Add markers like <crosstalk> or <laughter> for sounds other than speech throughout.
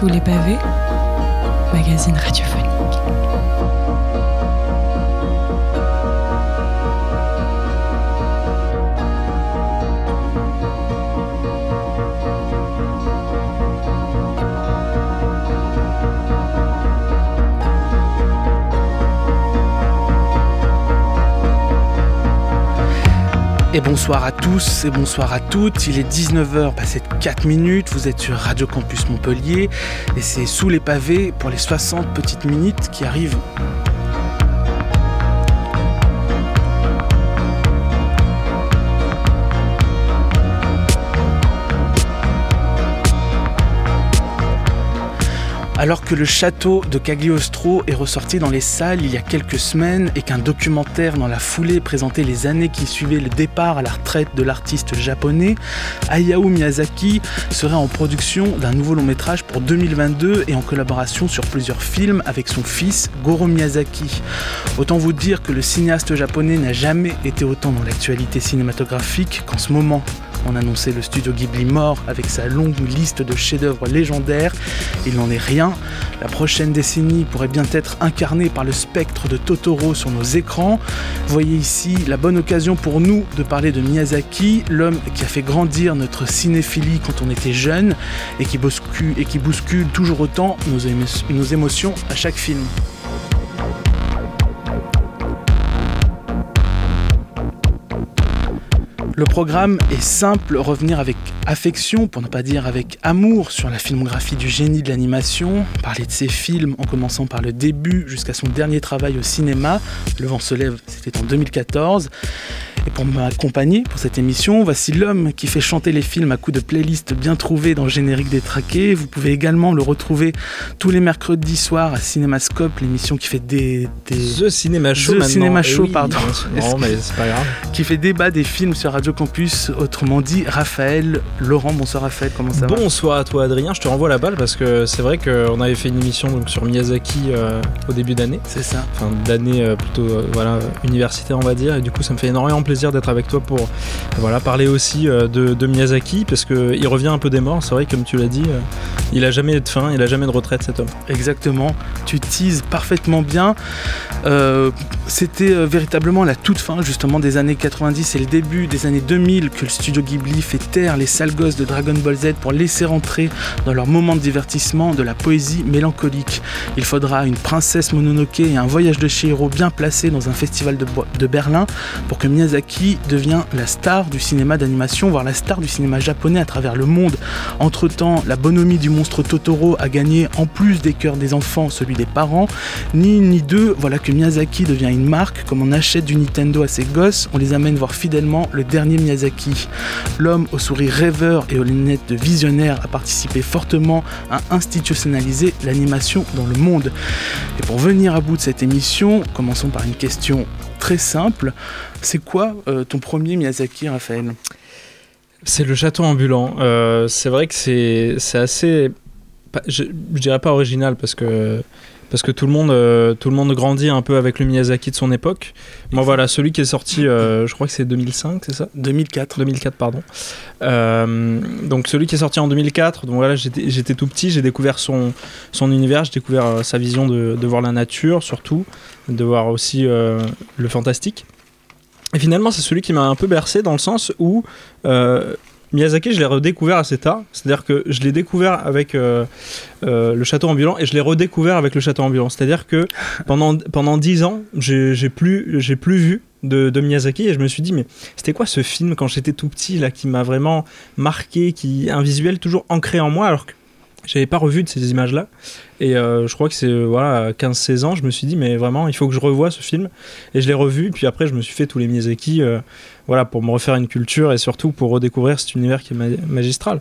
Sous les pavés, magazine radiophonique. Et bonsoir à tous et bonsoir à toutes. Il est 19h passé de 4 minutes. Vous êtes sur Radio Campus Montpellier et c'est sous les pavés pour les 60 petites minutes qui arrivent Alors que le château de Cagliostro est ressorti dans les salles il y a quelques semaines et qu'un documentaire dans la foulée présentait les années qui suivaient le départ à la retraite de l'artiste japonais, Hayao Miyazaki serait en production d'un nouveau long métrage pour 2022 et en collaboration sur plusieurs films avec son fils Goro Miyazaki. Autant vous dire que le cinéaste japonais n'a jamais été autant dans l'actualité cinématographique qu'en ce moment. On annonçait le studio Ghibli mort avec sa longue liste de chefs-d'œuvre légendaires. Il n'en est rien. La prochaine décennie pourrait bien être incarnée par le spectre de Totoro sur nos écrans. Voyez ici la bonne occasion pour nous de parler de Miyazaki, l'homme qui a fait grandir notre cinéphilie quand on était jeune et qui bouscule, toujours autant nos émotions à chaque film. Le programme est simple, revenir avec affection, pour ne pas dire avec amour, sur la filmographie du génie de l'animation, parler de ses films en commençant par le début jusqu'à son dernier travail au cinéma, Le vent se lève, c'était en 2014. Et pour m'accompagner pour cette émission, voici l'homme qui fait chanter les films à coups de playlists bien trouvées dans le générique des traqués. Vous pouvez également le retrouver tous les mercredis soirs à Cinémascope, l'émission qui fait des, The Cinéma Show. The Cinéma Show, Eh pardon. Non, mais c'est pas grave. qui fait débat des films sur Radio Campus, autrement dit Raphaël Laurent. Bonsoir Raphaël, comment ça va? Bonsoir à toi Adrien, je te renvoie la balle parce que c'est vrai qu'on avait fait une émission donc, sur Miyazaki euh, au début d'année, C'est ça. enfin d'année euh, plutôt euh, voilà universitaire on va dire, et du coup ça me fait énormément plaisir d'être avec toi pour voilà parler aussi euh, de, Miyazaki parce que il revient un peu des morts. C'est vrai comme tu l'as dit, euh, il a jamais de fin, il a jamais de retraite cet homme. Exactement, tu teases parfaitement bien. Euh, C'était véritablement la toute fin justement des années 90 et le début des années 2000 que le studio Ghibli fait taire les sales gosses de Dragon Ball Z pour laisser rentrer dans leur moment de divertissement de la poésie mélancolique. Il faudra une princesse Mononoke et un voyage de Chihiro bien placé dans un festival de, de Berlin pour que Miyazaki devienne la star du cinéma d'animation, voire la star du cinéma japonais à travers le monde. Entre-temps, la bonhomie du monstre Totoro a gagné en plus des cœurs des enfants celui des parents. Ni ni deux, voilà que Miyazaki devient une marque. Comme on achète du Nintendo à ses gosses, on les amène voir fidèlement le dernier Miyazaki. L'homme au sourire rêveur et aux lunettes de visionnaire a participé fortement à institutionnaliser l'animation dans le monde. Et pour venir à bout de cette émission, commençons par une question très simple. C'est quoi euh, ton premier Miyazaki, Raphaël? C'est le château ambulant. Euh, c'est vrai que c'est assez. Je, je dirais pas original parce que. Parce que tout le, monde, euh, tout le monde grandit un peu avec le Miyazaki de son époque. Moi, voilà, celui qui est sorti, euh, je crois que c'est 2005, c'est ça 2004. 2004, pardon. Euh, donc celui qui est sorti en 2004, donc voilà, j'étais tout petit, j'ai découvert son, son univers, j'ai découvert sa vision de, de voir la nature surtout, de voir aussi le fantastique. Et finalement, c'est celui qui m'a un peu bercé dans le sens où euh, Miyazaki, je l'ai redécouvert assez tard. C'est-à-dire que je l'ai découvert avec euh, euh, le château ambulant et je l'ai redécouvert avec le château ambulant. C'est-à-dire que <laughs> pendant, pendant 10 ans, j'ai plus, j'ai plus vu de, de Miyazaki et je me suis dit, mais c'était quoi ce film quand j'étais tout petit là qui m'a vraiment marqué, qui un visuel toujours ancré en moi alors que j'avais pas revu de ces images là et euh, je crois que c'est voilà à 15-16 ans je me suis dit mais vraiment il faut que je revoie ce film et je l'ai revu puis après je me suis fait tous les Miyazaki euh, voilà pour me refaire une culture et surtout pour redécouvrir cet univers qui est ma- magistral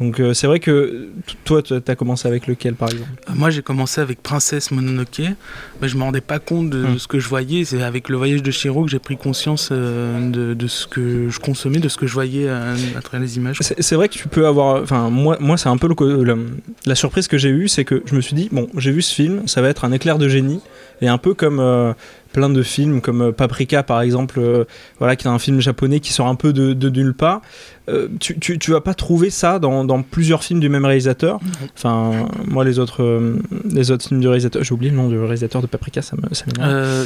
donc euh, c'est vrai que toi tu as commencé avec lequel par exemple? Euh, Moi, j'ai commencé avec Princesse Mononoke, mais je me rendais pas compte de, de Hmm. ce que je voyais. C'est avec le voyage de Shiro que j'ai pris conscience euh, de, de ce que je consommais, de ce que je voyais euh, à travers les images. C'est vrai que tu peux avoir. Enfin, moi, moi c'est un peu le co- le- la surprise que j'ai eue, c'est que je me suis dit, bon, j'ai vu ce film, ça va être un éclair de génie, Et un peu comme euh, plein de films comme euh, Paprika par exemple, euh, voilà, qui est un film japonais qui sort un peu de, de nulle part. Euh, tu, tu, tu, vas pas trouver ça dans, dans, plusieurs films du même réalisateur. Enfin, moi, les autres, les autres films du réalisateur, j'ai oublié le nom du réalisateur de Paprika, ça me, ça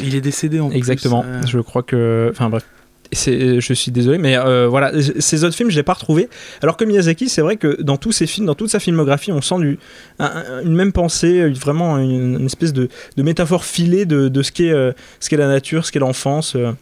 Il est décédé en Exactement. plus. Je crois que. Enfin, bref. C'est- Je suis désolé, mais euh, voilà, ces autres films, je l'ai pas retrouvé. Alors que Miyazaki, c'est vrai que dans tous ses films, dans toute sa filmographie, on sent une même pensée, vraiment une, espèce de, métaphore filée de, de ce qu'est euh, la nature, ce qu'est l'enfance. euh.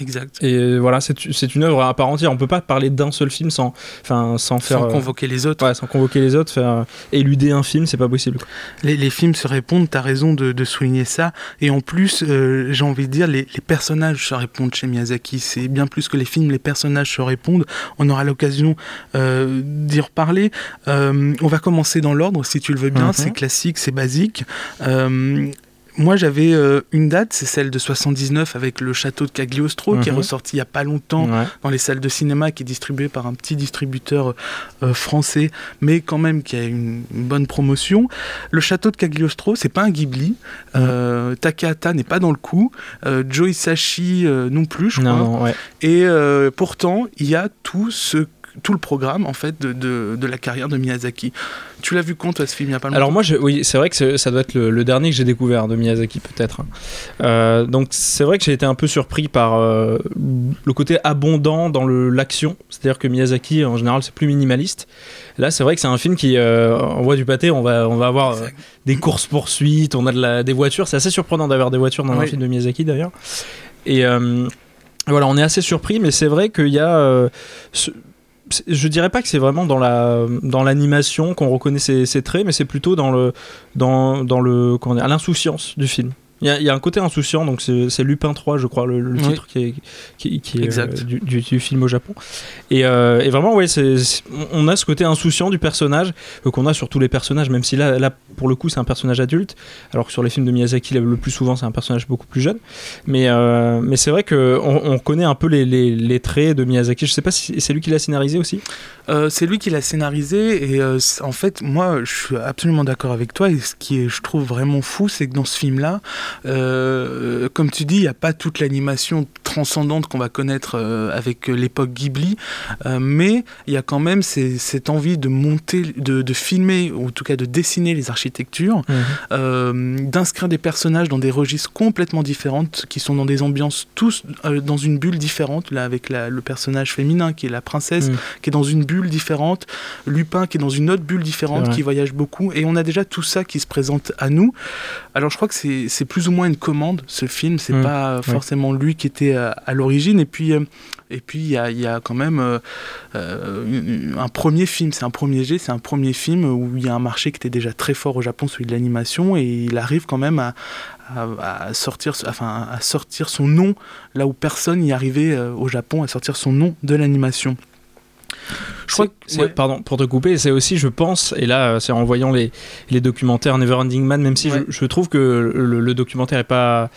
Exact. Et voilà, c'est une œuvre à part entière. On peut pas parler d'un seul film sans, enfin, sans faire. Sans euh, convoquer les autres. ouais, sans convoquer les autres, faire euh, éluder un film, c'est pas possible. Les, les films se répondent, t'as raison de, de souligner ça. Et en plus, euh, j'ai envie de dire, les, les personnages se répondent chez Miyazaki. C'est bien plus que les films, les personnages se répondent. On aura l'occasion euh, d'y reparler. Euh, on va commencer dans l'ordre, si tu le veux bien. Mhm. C'est classique, c'est basique. Moi, j'avais euh, une date, c'est celle de 79 avec le château de Cagliostro, qui est Mhm. ressorti il y a pas longtemps Ouais. dans les salles de cinéma, qui est distribué par un petit distributeur euh, français, mais quand même qui a une, une bonne promotion. Le château de Cagliostro, c'est pas un Ghibli. Euh, Takahata n'est pas dans le coup. Joe Hisaishi non plus, je crois. Non, non, ouais. Et pourtant, il y a tout ce tout le programme en fait de, de, de la carrière de Miyazaki. Tu l'as vu quand toi ce film il y a pas longtemps Alors moi, je, oui, c'est vrai que ça doit être le, le dernier que j'ai découvert de Miyazaki peut-être. hein. Euh, donc c'est vrai que j'ai été un peu surpris par euh, le côté abondant dans l'action. C'est-à-dire que Miyazaki en général c'est plus minimaliste. Là c'est vrai que c'est un film qui euh, envoie du pâté. On va, on va avoir euh, des courses poursuites, on a de la, des voitures. C'est assez surprenant d'avoir des voitures dans un film de Miyazaki d'ailleurs. Et voilà, on est assez surpris, mais c'est vrai qu'il y a euh, ce- je dirais pas que c'est vraiment dans la dans l'animation qu'on reconnaît ses, ses traits, mais c'est plutôt dans le dans, dans le l'insouciance du film. Il y, a, il y a un côté insouciant, donc c'est Lupin 3, je crois, le, le Oui. titre qui est, qui, qui est Exact. euh, du, du- du film au Japon. Et, euh, et vraiment, ouais, on a ce côté insouciant du personnage euh, qu'on a sur tous les personnages, même si là, là pour le coup, c'est un personnage adulte, alors que sur les films de Miyazaki, le plus souvent, c'est un personnage beaucoup plus jeune. Mais, mais c'est vrai qu'on on connaît un peu les, les, les traits de Miyazaki. Je sais pas si c'est lui qui l'a scénarisé aussi. C'est lui qui l'a scénarisé et en fait moi je suis absolument d'accord avec toi et ce qui est je trouve vraiment fou c'est que dans ce film là comme tu dis il n'y a pas toute l'animation transcendante qu'on va connaître euh, avec l'époque Ghibli. Euh, mais il y a quand même ces- cette envie de monter de, de filmer ou en tout cas de dessiner les architectures euh, d'inscrire des personnages dans des registres complètement différentes, qui sont dans des ambiances tous euh, dans une bulle différente, là avec la- le personnage féminin qui est la princesse, Mm. qui est dans une bulle différente, Lupin qui est dans une autre bulle différente, qui voyage beaucoup, et on a déjà tout ça qui se présente à nous. Alors je crois que c'est plus ou moins une commande, ce film, c'est Mm. pas forcément lui qui était à, à l'origine, et puis... euh, et puis il y a, il y a quand même euh, euh, un premier film, c'est un premier jet, c'est un premier film où il y a un marché qui était déjà très fort au Japon, celui de l'animation, et il arrive quand même à, à- à sortir, enfin, à sortir son nom là où personne n'y arrivait euh, au Japon, à sortir son nom de l'animation. Je crois que C'est- ouais. Pardon, pour te couper, c'est aussi, je pense, et là, c'est en voyant les, les documentaires Neverending Man, même si Ouais. je, je trouve que le, le documentaire est pas,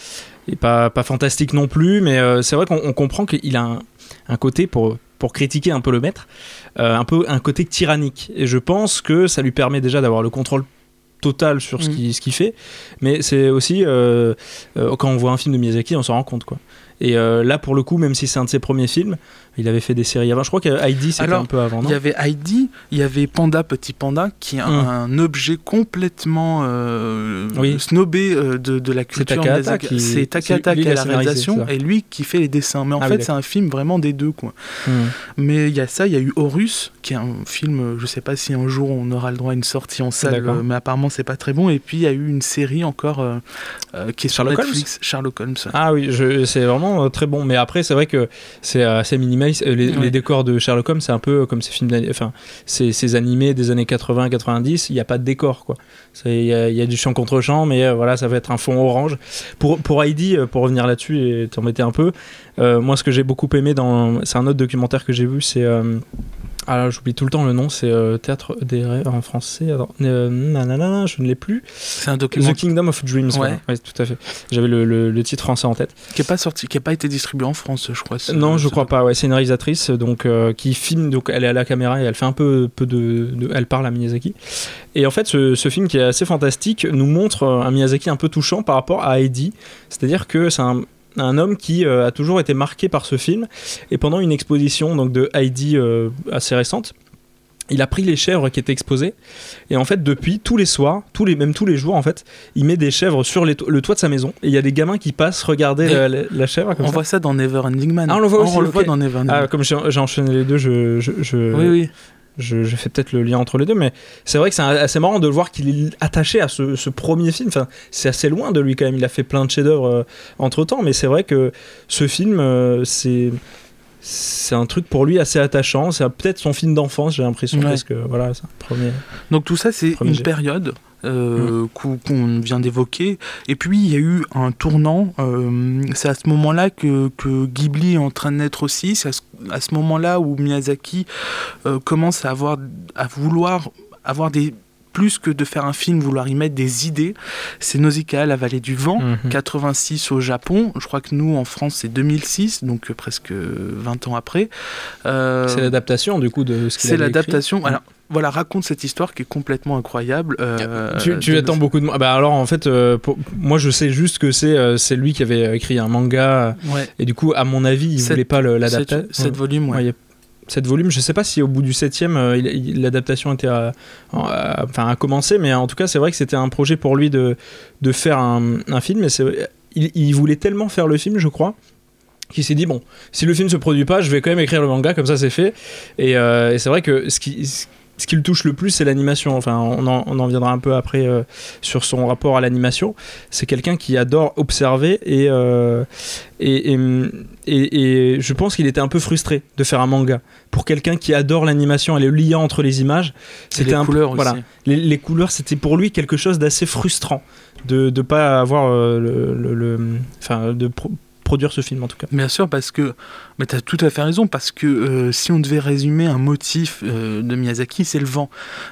pas, pas fantastique non plus, mais euh, c'est vrai qu'on on comprend qu'il a un, un côté, pour, pour critiquer un peu le maître, euh, un peu un côté tyrannique. Et je pense que ça lui permet déjà d'avoir le contrôle total sur ce Mhm. qu'il fait, mais c'est aussi, euh, quand on voit un film de Miyazaki, on s'en rend compte, quoi. Et là, pour le coup, même si c'est un de ses premiers films, il avait fait des séries avant. Je crois que Heidi, c'était un peu avant, Il y avait Heidi, il y avait Panda Petit Panda, qui est un, Mm. un objet complètement euh, Oui. snobé euh, de, de la culture. C'est Takahata qui a l'a réalisation et lui qui fait les dessins. Mais en Ah fait, c'est un film vraiment des deux. Quoi. Hmm. Mais il y a ça, il y a eu Horus, qui est un film, euh, je sais pas si un jour on aura le droit à une sortie en salle, mais apparemment c'est pas très bon. Et puis il y a eu une série encore euh, euh, qui est sur Netflix, Sherlock Holmes. Ah oui, c'est vraiment très bon. Mais après, c'est vrai que c'est assez Euh, Les, Ouais. les décors de Sherlock Holmes, c'est un peu comme ces films, enfin, ces, ces animés des années 80-90. Il n'y a pas de décor, quoi. Il y, a- il y a du champ contre champ, mais euh, voilà, ça va être un fond orange. Pour pour Heidi, euh, pour revenir là-dessus et t'embêter un peu, euh, moi, ce que j'ai beaucoup aimé dans, c'est un autre documentaire que j'ai vu, c'est euh, Ah, j'oublie tout le temps le nom, c'est euh, Théâtre des rêves en français. Attends, euh, nanana, je ne l'ai plus. C'est un document The Kingdom of Dreams. Ouais. Ouais, tout à fait. J'avais le, le- le titre français en tête. qui n'a pas sorti, qui a pas été distribué en France, je crois. non, je crois pas. Ouais, c'est une réalisatrice donc euh, qui filme. Donc elle est à la caméra et elle fait un peu, peu de, de- elle parle à Miyazaki. Et en fait, ce, ce film qui est assez fantastique nous montre euh, un Miyazaki un peu touchant par rapport à Heidi. C'est-à-dire que c'est un un homme qui euh, a toujours été marqué par ce film et pendant une exposition donc de Heidi euh, assez récente il a pris les chèvres qui étaient exposées et en fait depuis tous les soirs tous les même tous les jours en fait il met des chèvres sur les to- le toit de sa maison et il y a des gamins qui passent regarder la, la- la chèvre comme On ça. voit ça dans Never Ending Man. Ah, on le voit aussi, le voit ok. dans Never Ending Ah, Man. comme j'ai j'ai enchaîné les deux, je, je, je, oui, oui. Je, je fais peut-être le lien entre les deux, mais c'est vrai que c'est assez marrant de le voir qu'il est attaché à ce, ce premier film. Enfin, c'est assez loin de lui quand même. Il a fait plein de chefs-d'œuvre entre temps, mais c'est vrai que ce film, euh, c'est c'est un truc pour lui assez attachant. C'est peut-être son film d'enfance, j'ai l'impression, Ouais. parce que voilà, c'est un premier. Donc tout ça, c'est une jet. période euh, qu'o- qu'on vient d'évoquer. Et puis, il y a eu un tournant. euh, c'est à ce moment-là que, que Ghibli est en train de naître aussi. C'est à ce, moment-là où Miyazaki euh, commence à, avoir, à vouloir avoir des plus que de faire un film, vouloir y mettre des idées. C'est Nausicaa, la vallée du vent. Mhm. 86 au Japon. Je crois que nous, en France, c'est 2006, donc presque 20 ans après. Euh, C'est l'adaptation du coup de ce qu'il c'est l'adaptation. Mm. Alors, voilà, raconte cette histoire qui est complètement incroyable. euh, tu, tu de- attends beaucoup de moi. Bah alors en fait, euh, pour- moi je sais juste que c'est euh, c'est lui qui avait écrit un manga Ouais, et du coup à mon avis il Sept- voulait pas l'adapter. sept, sept volumes, ouais. Ouais, il y a sept volumes. Je sais pas si au bout du septième, euh, il- il- l'adaptation était à, à- enfin à commencer, mais en tout cas, c'est vrai que c'était un projet pour lui de, de faire un, un film. Et il, il voulait tellement faire le film, je crois, qu'il s'est dit bon, si le film se produit pas, je vais quand même écrire le manga, comme ça c'est fait. Et, euh, et c'est vrai que ce qui ce qui le touche le plus, c'est l'animation. Enfin, on en, on en viendra un peu après euh, sur son rapport à l'animation. C'est quelqu'un qui adore observer et, euh, et, et, et- et je pense qu'il était un peu frustré de faire un manga. Pour quelqu'un qui adore l'animation et le lien entre les images, c'était un couleurs voilà. les, les couleurs, c'était pour lui quelque chose d'assez frustrant de ne pas avoir euh, le, le- le- enfin, de pro- produire ce film en tout cas. Bien sûr, parce que. Mais tu as tout à fait raison, parce que euh, si on devait résumer un motif euh, de Miyazaki, c'est le vent.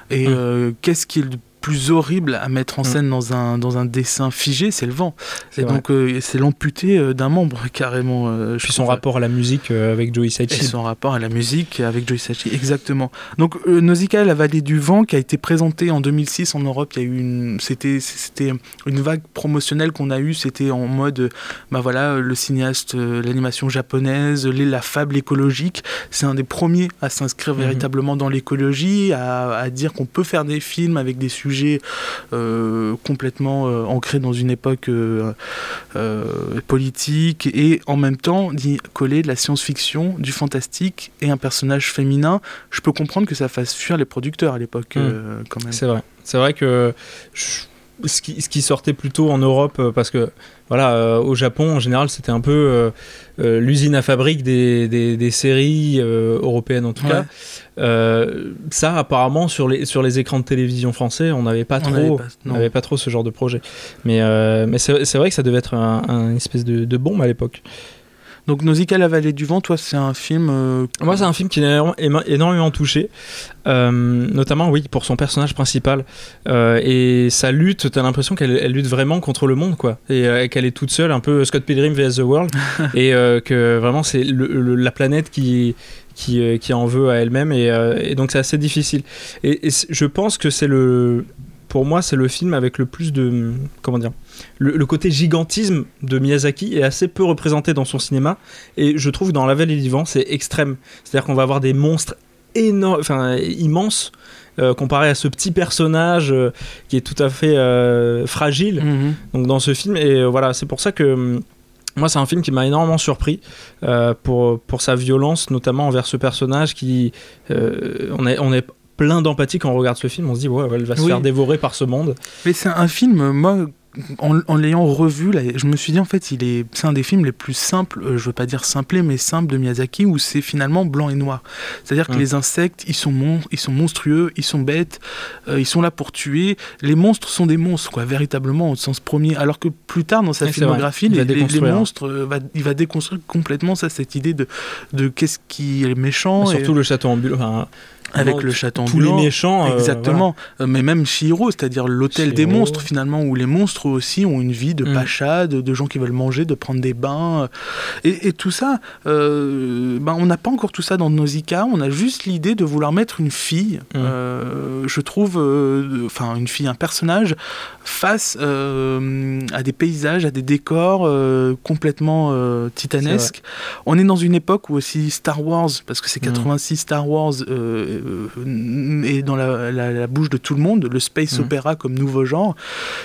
Et Mm. euh, qu'est-ce qui est le plus horrible à mettre en Mm. scène dans, un, dans un dessin figé C'est le vent. C'est Et vrai. donc, euh, c'est l'amputé euh, d'un membre, <laughs> carrément. euh, je Puis son trouve. rapport à la musique euh, avec Joe Et Hisaishi. son rapport à la musique avec Joe Hisaishi, exactement. Donc Nausicaa, la vallée du vent, qui a été présentée en 2006 en Europe, il y a eu une, c'était, c'était une vague promotionnelle qu'on a eue. C'était en mode, bah voilà, le cinéaste, l'animation japonaise, les- la fable écologique. C'est un des premiers à s'inscrire Mhm. véritablement dans l'écologie, à, à dire qu'on peut faire des films avec des sujets euh, complètement euh, ancrés dans une époque euh, politique et en même temps d'y coller de la science-fiction, du fantastique et un personnage féminin. Je peux comprendre que ça fasse fuir les producteurs à l'époque Mm. euh, quand même. C'est vrai. C'est vrai que je- ce, qui, ce qui sortait plutôt en Europe, parce que voilà, euh, au Japon en général, c'était un peu euh, euh, l'usine à fabrique des, des- des séries européennes en tout Ouais. cas. Ça, apparemment, sur les, sur les écrans de télévision français, on n'avait pas On trop. pas- On trop ce genre de projet. Mais, mais c'est c'est vrai que ça devait être un, un espèce de, de bombe à l'époque. Donc Nausicaa, la vallée du vent, toi c'est un film... euh, Moi, c'est un film qui m'a énormément touché, euh, notamment, oui, pour son personnage principal. Euh, et sa lutte, t'as l'impression qu'elle elle lutte vraiment contre le monde, quoi. Et, qu'elle est toute seule, un peu Scott Pilgrim vs. The World. <laughs> et que vraiment, c'est la planète qui. Qui, qui en veut à elle-même et, et donc c'est assez difficile et, je pense que c'est le pour moi c'est le film avec le plus de comment dire le, le côté gigantisme de Miyazaki est assez peu représenté dans son cinéma et je trouve que dans La Vallée du Vent c'est extrême c'est-à-dire qu'on va avoir des monstres énormes, enfin immenses, euh, comparé à ce petit personnage euh, qui est tout à fait euh, fragile. mhm. Donc dans ce film, et euh, voilà, c'est pour ça que hum, moi c'est un film qui m'a énormément surpris pour pour sa violence, notamment envers ce personnage qui, on est on est plein d'empathie quand on regarde ce film, on se dit ouais, elle va se Oui. faire dévorer par ce monde. Mais c'est un film, moi, en, l'ayant revu, là, je me suis dit en fait, il est, c'est un des films les plus simples, euh, je veux pas dire simplés, mais simples de Miyazaki, où c'est finalement blanc et noir. C'est-à-dire que Mm. les insectes, ils sont, mon- ils sont monstrueux, ils sont bêtes, euh, ils sont là pour tuer. Les monstres sont des monstres, quoi, véritablement, au sens premier. Alors que plus tard, dans sa filmographie, vrai. Il va les, les- les déconstruire. monstres, euh, va- il va déconstruire complètement ça, cette idée de, de qu'est-ce qui est méchant. et- Surtout le château ambulant. enfin, avec le château tous les méchants. euh, Exactement, Euh, mais même Shihiro, c'est-à-dire l'hôtel des monstres finalement, où les monstres aussi ont une vie de Mm. pacha, de, de gens qui veulent manger, de prendre des bains, euh, et, et tout ça, euh, ben, on n'a pas encore tout ça dans Nausicaa, on a juste l'idée de vouloir mettre une fille, Mm. euh, je trouve, enfin une fille, un personnage, face à des paysages, à des décors complètement titanesques. On est dans une époque où aussi Star Wars, parce que c'est Mm. 86 Star Wars, est dans la, la- la bouche de tout le monde, le space Mm. opéra comme nouveau genre.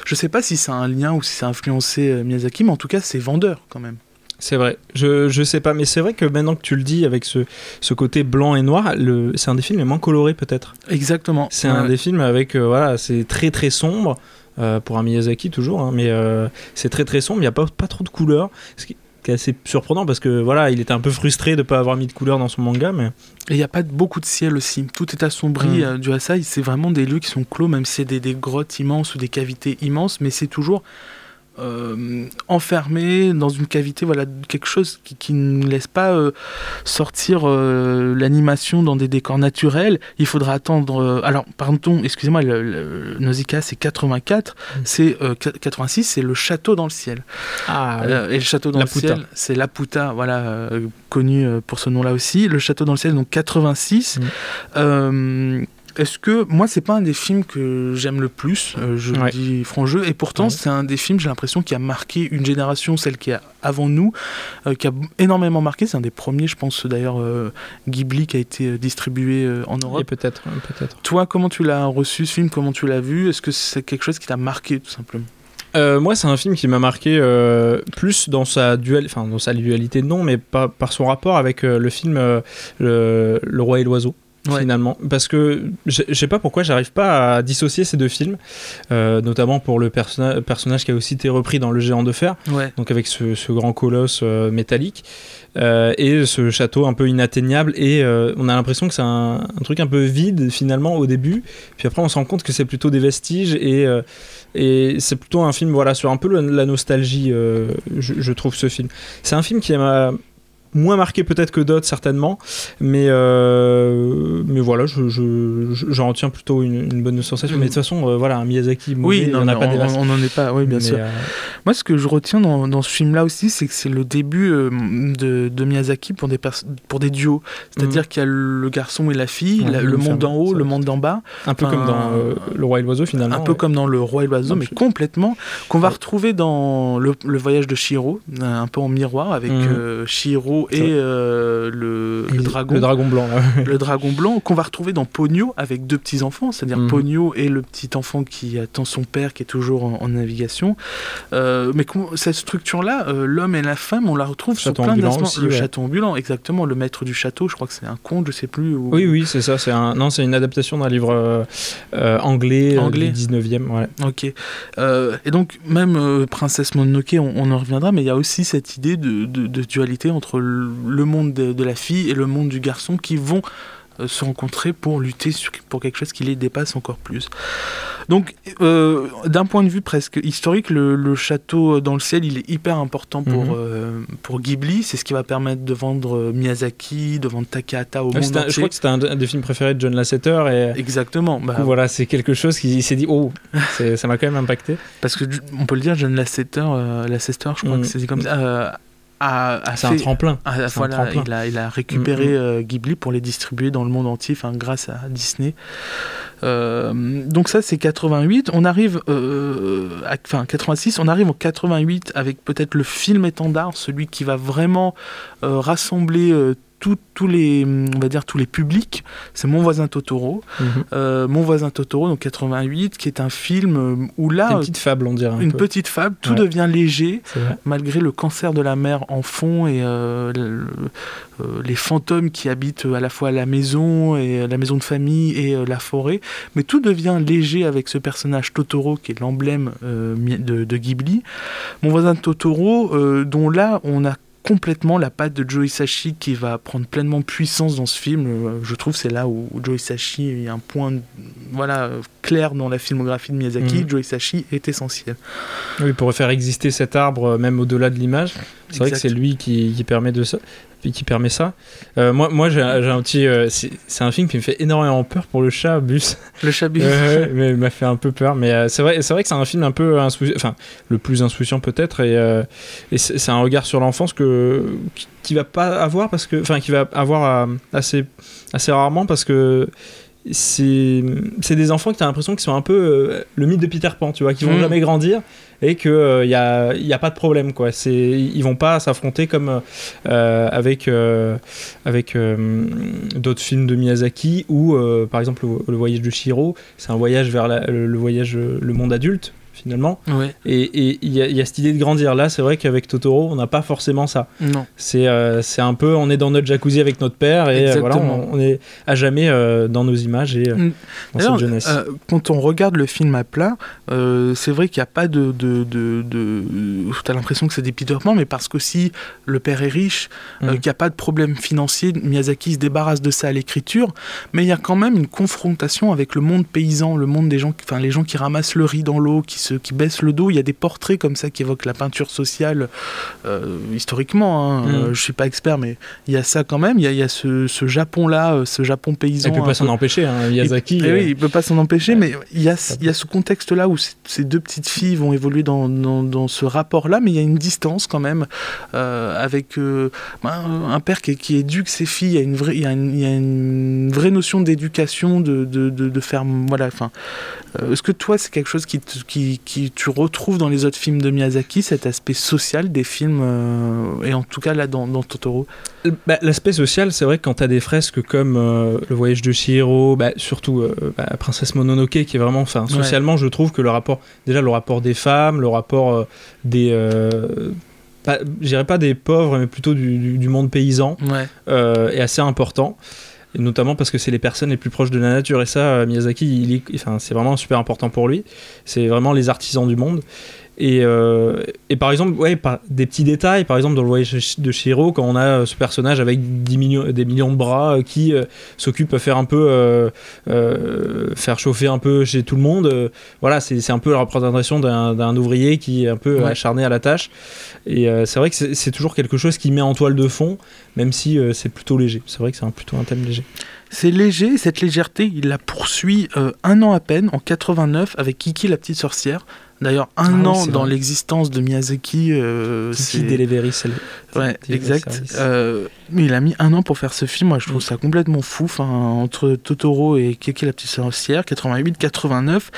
Je sais pas si c'est un lien ou si ça a influencé euh, Miyazaki, mais en tout cas c'est vendeur quand même. C'est vrai, je, je sais pas, mais c'est vrai que maintenant que tu le dis avec ce, ce côté blanc et noir, le, c'est un des films les moins colorés peut-être. Exactement. C'est un des films avec, euh, voilà, c'est très très sombre, euh, pour un Miyazaki toujours, hein, mais euh, c'est très très sombre, il n'y a pas, pas trop de couleurs, ce qui qui est assez surprenant parce que voilà, il était un peu frustré de ne pas avoir mis de couleurs dans son manga, mais Et il n'y a pas beaucoup de ciel aussi. Tout est assombri Mm. euh, du Hasai. C'est vraiment des lieux qui sont clos, même si c'est des, des grottes immenses ou des cavités immenses, mais c'est toujours euh, enfermé dans une cavité, voilà, quelque chose qui, qui ne laisse pas euh, sortir euh, l'animation dans des décors naturels. Il faudra attendre. euh, alors, pardon, excusez-moi, le, le- Nausicaa c'est 84, Mm. c'est euh, 86, c'est le château dans le ciel. ah, et le château dans le ciel, c'est Laputa, voilà, connu pour ce nom-là aussi. Le château dans le ciel, donc 86. Mm. Est-ce que moi c'est pas un des films que j'aime le plus, euh, je Ouais. le dis franc jeu, et pourtant Ouais. c'est un des films j'ai l'impression qui a marqué une génération, celle qui est avant nous, euh, qui a énormément marqué. C'est un des premiers, je pense d'ailleurs euh, Ghibli qui a été distribué en et Europe. peut-être, peut-être. Toi, comment tu l'as reçu ce film? Comment tu l'as vu? Est-ce que c'est quelque chose qui t'a marqué tout simplement? Euh, moi, c'est un film qui m'a marqué euh, plus dans sa duel, enfin dans sa dualité non, mais pas par son rapport avec euh, le film le, Le Roi et l'Oiseau. Ouais. Finalement, parce que je sais pas pourquoi j'arrive pas à dissocier ces deux films, euh, notamment pour le personna- personnage qui a aussi été repris dans Le Géant de Fer, Ouais. donc avec ce, ce grand colosse euh, métallique euh, et ce château un peu inatteignable et on a l'impression que c'est un, un truc un peu vide finalement au début puis après on se rend compte que c'est plutôt des vestiges et, et c'est plutôt un film voilà sur un peu le- la nostalgie je, je trouve ce film c'est un film qui m'a moins marqué peut-être que d'autres certainement mais euh, mais voilà je, je- je- j'en retiens plutôt une, une bonne sensation mais de toute façon euh, voilà un Miyazaki Oui, non, on, des masses. on en est pas, oui, bien Mais, sûr. euh, Moi, ce que je retiens dans, dans ce film-là aussi, c'est que c'est le début de, de Miyazaki pour des, pour des duos. C'est-à-dire qu'il y a le garçon et la fille. Ouais, la- une le monde d'en haut, le monde d'en bas. un peu comme dans Le Roi et l'Oiseau finalement un peu ouais. comme dans Le Roi et l'Oiseau, mais je- complètement. Qu'on va Ouais. retrouver dans le, le voyage de Shiro, un peu en miroir, avec euh, Shiro Et euh, le, dragon. le dragon blanc là. le dragon blanc qu'on va retrouver dans Pogno avec deux petits enfants, c'est-à-dire Mhm. Pogno et le petit enfant qui attend son père qui est toujours en, en navigation. Euh, mais cette structure-là, euh, l'homme et la femme, on la retrouve sur plein aussi, Le ouais. château ambulant, exactement. Le maître du château, je crois que c'est un conte, je sais plus. ou- Oui, oui, c'est ça. C'est un, non, c'est une adaptation d'un livre anglais, Anglais. du 19e. Ouais. Ok. Et donc, même Princesse Mononoke, on, on en reviendra, mais il y a aussi cette idée de, de- de dualité entre le le monde de, de la fille et le monde du garçon qui vont euh, se rencontrer pour lutter sur- pour quelque chose qui les dépasse encore plus. Donc, euh, d'un point de vue presque historique, le, le château dans le ciel, il est hyper important pour, Mhm. euh, pour Ghibli. C'est ce qui va permettre de vendre euh, Miyazaki, de vendre Takahata au Ouais, monde un- je crois que c'était un, de- un des films préférés de John Lasseter et Exactement. Bah, coup, voilà, c'est quelque chose qui s'est dit oh, <laughs> ça m'a quand même impacté. Parce que on peut le dire, John Lasseter, euh, Lasseter je crois Mm. que c'est dit comme ça, euh, C'est un tremplin. Un il, a, il a récupéré Mm, mm. euh, Ghibli pour les distribuer dans le monde entier, grâce à Disney. Euh, donc ça c'est 88. On arrive, euh, enfin 86. On arrive en 88 avec peut-être le film étendard, celui qui va vraiment rassembler tous les, on va dire tous les publics. C'est Mon voisin Totoro, Mhm. Euh, Mon voisin Totoro, donc 88, qui est un film euh, où là, Une petite fable, on dirait. un une peu. petite fable, tout Ouais. devient léger malgré le cancer de la mère en fond et euh, le- euh, les fantômes qui habitent à la fois la maison et la maison de famille et la forêt. Mais tout devient léger avec ce personnage Totoro qui est l'emblème de, de Ghibli. Mon voisin Totoro, dont là on a complètement la patte de Joe Hisaishi qui va prendre pleinement puissance dans ce film. Euh, Je trouve c'est là où Joe Hisaishi est un point voilà, clair dans la filmographie de Miyazaki. Mhm. Joe Hisaishi est essentiel. Oui, pour faire exister cet arbre, euh, même au-delà de l'image. C'est vrai que c'est lui qui, qui permet de ça. Qui permet ça. Euh, moi, moi j'ai un petit. euh, c'est un film qui me fait énormément peur pour le chat, Bus. Le Chablis. <laughs> Ouais, ouais, mais il m'a fait un peu peur. Mais euh, c'est vrai, c'est vrai que c'est un film un peu insouciant, enfin le plus insouciant peut-être, et, euh, et c'est un regard sur l'enfance que qui, qui va pas avoir parce que, enfin, qui va avoir euh, assez assez rarement parce que c'est des enfants qui t'as l'impression qu'ils sont un peu euh, le mythe de Peter Pan, tu vois, qui vont Mm. jamais grandir et que il y a y a pas de problème quoi. C'est ils vont pas s'affronter comme euh, avec euh, euh, d'autres films de Miyazaki ou euh, par exemple le, voyage de Shiro, c'est un voyage vers le, voyage euh, le monde adulte finalement Ouais, et il y, a- il y a cette idée de grandir là c'est vrai qu'avec Totoro on n'a pas forcément ça non. c'est euh, c'est un peu on est dans notre jacuzzi avec notre père et euh, voilà on, on est à jamais euh, dans nos images et Mm. dans cette jeunesse quand on regarde le film à plat, c'est vrai qu'il n'y a pas de. de, de, de... Tu as l'impression que c'est des Pan, mais parce qu'aussi le père est riche, Mm. qu'il n'y a pas de problème financier, Miyazaki se débarrasse de ça à l'écriture, mais il y a quand même une confrontation avec le monde paysan, le monde des gens, enfin les gens qui ramassent le riz dans l'eau, qui, se, qui baissent le dos. Il y a des portraits comme ça qui évoquent la peinture sociale euh, historiquement. Hein. Mm. Euh, je suis pas expert, mais il y a ça quand même. Il y a, il y a ce, ce Japon-là, euh, ce Japon paysan. il peut pas s'en empêcher hein, Miyazaki eh euh, oui, il peut pas s'en empêcher, ouais. mais il y a, il y a ce contexte-là où ces deux petites filles vont évoluer dans, dans, dans ce rapport-là, mais il y a une distance quand même euh, avec ben, un père qui, qui éduque ses filles. Il y a une vraie, il y a une, il y a une vraie notion d'éducation, de, de, de, de faire. Voilà, enfin. Est-ce que toi, c'est quelque chose qui, te- qui, qui tu retrouves dans les autres films de Miyazaki, cet aspect social des films, euh, et en tout cas là dans, dans Totoro Bah, L'aspect social, c'est vrai que quand tu as des fresques comme euh, Le voyage de Chihiro, bah, surtout euh, bah, Princesse Mononoke, qui est vraiment, enfin, Ouais. socialement, je trouve que le rapport, déjà le rapport des femmes, le rapport euh, des. Euh, pas- je dirais pas des pauvres, mais plutôt du, du- du monde paysan, Ouais. euh, est assez important. Et notamment parce que c'est les personnes les plus proches de la nature. Et ça, euh, Miyazaki, il est- enfin, c'est vraiment super important pour lui. C'est vraiment les artisans du monde. Et, euh, et par exemple, ouais, par des petits détails, par exemple dans le voyage de Shiro, quand on a euh, ce personnage avec 10 millions, des millions de bras euh, qui euh, s'occupe à faire un peu, faire chauffer un peu chez tout le monde, voilà, c'est c'est un peu la représentation d'un d'un ouvrier qui est un peu Ouais. acharné à la tâche. Et c'est vrai que c'est toujours quelque chose qui met en toile de fond, même si c'est plutôt léger. C'est vrai que c'est un- plutôt un thème léger. C'est léger, cette légèreté, il la poursuit un an à peine, en 89, avec Kiki la petite sorcière. D'ailleurs, un Ah an dans l'existence de Miyazaki. euh, Kiki c'est- Delivery, c'est le- Ouais, exact. Euh, mais il a mis un an pour faire ce film. Moi, je trouve Mm. ça complètement fou. Enfin, entre Totoro et Kiki la petite sorcière, 88-89.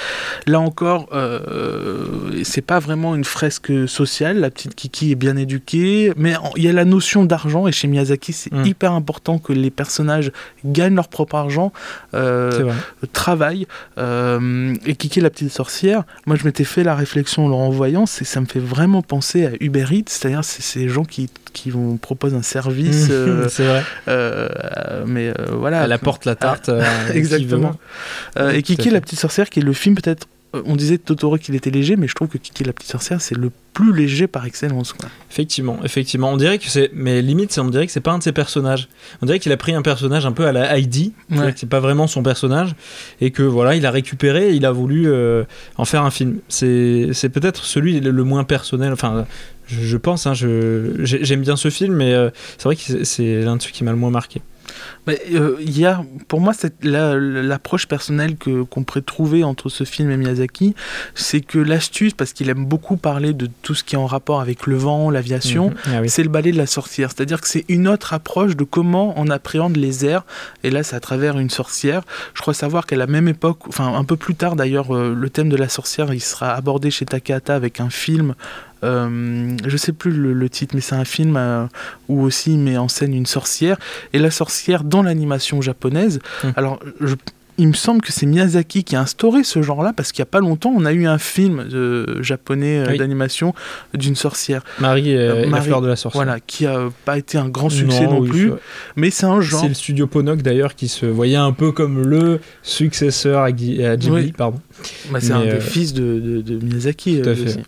Là encore, euh, c'est pas vraiment une fresque sociale. La petite Kiki est bien éduquée, mais il y a la notion d'argent. Et chez Miyazaki, c'est Mm. hyper important que les personnages gagnent leur propre argent. euh, c'est vrai. travail euh, et Kiki la petite sorcière moi je m'étais fait la réflexion en le renvoyant c'est ça me fait vraiment penser à Uber Eats c'est-à-dire c'est ces gens qui, qui vont proposent un service euh, c'est vrai. euh, mais euh, voilà Elle apporte la tarte. euh, <laughs> exactement et Kiki la petite sorcière qui est le film peut-être on disait de Totoro qu'il était léger mais je trouve que Kiki la petite sorcière c'est le plus léger par excellence quoi. Effectivement, effectivement. On dirait que c'est, mais limite, on dirait que c'est pas un de ses personnages. On dirait qu'il a pris un personnage un peu à la Heidi, Ouais. c'est pas vraiment son personnage, et que voilà, il a récupéré, et il a voulu euh, en faire un film. C'est, peut-être celui le, moins personnel. Enfin, je, je pense. Hein, j'aime bien ce film, mais euh, c'est vrai que c'est l'un de ceux qui m'a le moins marqué. Mais, euh, il y a, pour moi, la- l'approche personnelle que, qu'on pourrait trouver entre ce film et Miyazaki, c'est que l'astuce, parce qu'il aime beaucoup parler de tout ce qui est en rapport avec le vent, l'aviation, Mhm. Ah oui. c'est le ballet de la sorcière. C'est-à-dire que c'est une autre approche de comment on appréhende les airs. Et là, c'est à travers une sorcière. Je crois savoir qu'à la même époque, enfin un peu plus tard d'ailleurs, euh, le thème de la sorcière, il sera abordé chez Takahata avec un film euh, je sais plus le, le titre, mais c'est un film euh, où aussi il met en scène une sorcière. Et la sorcière dans l'animation japonaise. Hmm. Alors, je- il me semble que c'est Miyazaki qui a instauré ce genre-là parce qu'il n'y a pas longtemps, on a eu un film euh, japonais euh, Oui. d'animation d'une sorcière. Marie et, Euh, et la Marie, fleur de la sorcière. Voilà, qui a pas été un grand succès non, oui, plus, c'est- mais c'est un genre. C'est le studio Ponok d'ailleurs qui se voyait un peu comme le successeur à, Ghi- à Ghibli, Oui. pardon. Bah, c'est un euh, des fils de, de- de Miyazaki. Tout à euh, fait. aussi.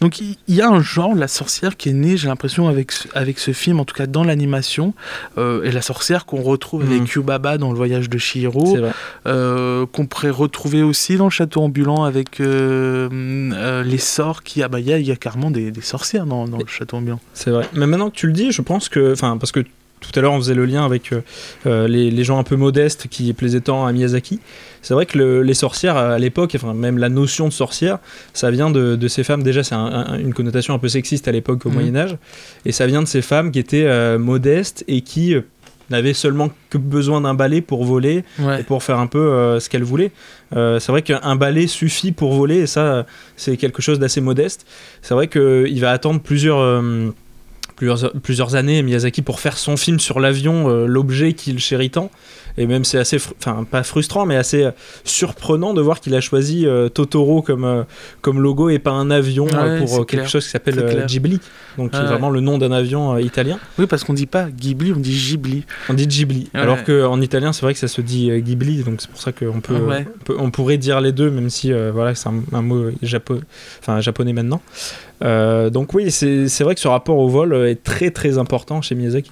Donc il y a un genre, la sorcière, qui est né, j'ai l'impression, avec, ce- avec ce film, en tout cas dans l'animation, euh, et la sorcière qu'on retrouve avec Yubaba dans le voyage de vrai. euh, qu'on pourrait retrouver aussi dans le château ambulant avec euh, les sorts qui... Ah bah il y a, il y a carrément des, des sorcières dans, dans le château ambulant. C'est vrai. Mais maintenant que tu le dis, je pense que. Enfin, parce que tout à l'heure, on faisait le lien avec euh, euh, les, les gens un peu modestes qui plaisaient tant à Miyazaki. C'est vrai que le- les sorcières, à l'époque, enfin, même la notion de sorcière, ça vient de, de ces femmes. Déjà, c'est un- un- une connotation un peu sexiste à l'époque, au Mhm. Moyen-Âge. Et ça vient de ces femmes qui étaient euh, modestes et qui. n'avaient seulement que besoin d'un balai pour voler Ouais. et pour faire un peu euh, ce qu'elle voulait. Euh, c'est vrai qu'un balai suffit pour voler et ça, c'est quelque chose d'assez modeste. C'est vrai qu'il va attendre plusieurs, euh, plusieurs, plusieurs années, Miyazaki, pour faire son film sur l'avion, euh, l'objet qu'il chérit tant. Et même c'est assez, enfin pas frustrant, mais assez euh, surprenant de voir qu'il a choisi euh, Totoro comme, comme logo et pas un avion Ouais, pour quelque clair. chose qui s'appelle. Ghibli, donc qui est Ouais. vraiment le nom d'un avion italien. Oui, parce qu'on dit pas Ghibli, on dit Ghibli. On dit Ghibli, Ouais. alors qu'en italien c'est vrai que ça se dit Ghibli, donc c'est pour ça qu'on peut, on peut- on pourrait dire les deux, même si voilà c'est un, un mot japo- japonais maintenant. Donc oui, c'est c'est vrai que ce rapport au vol est très très important chez Miyazaki.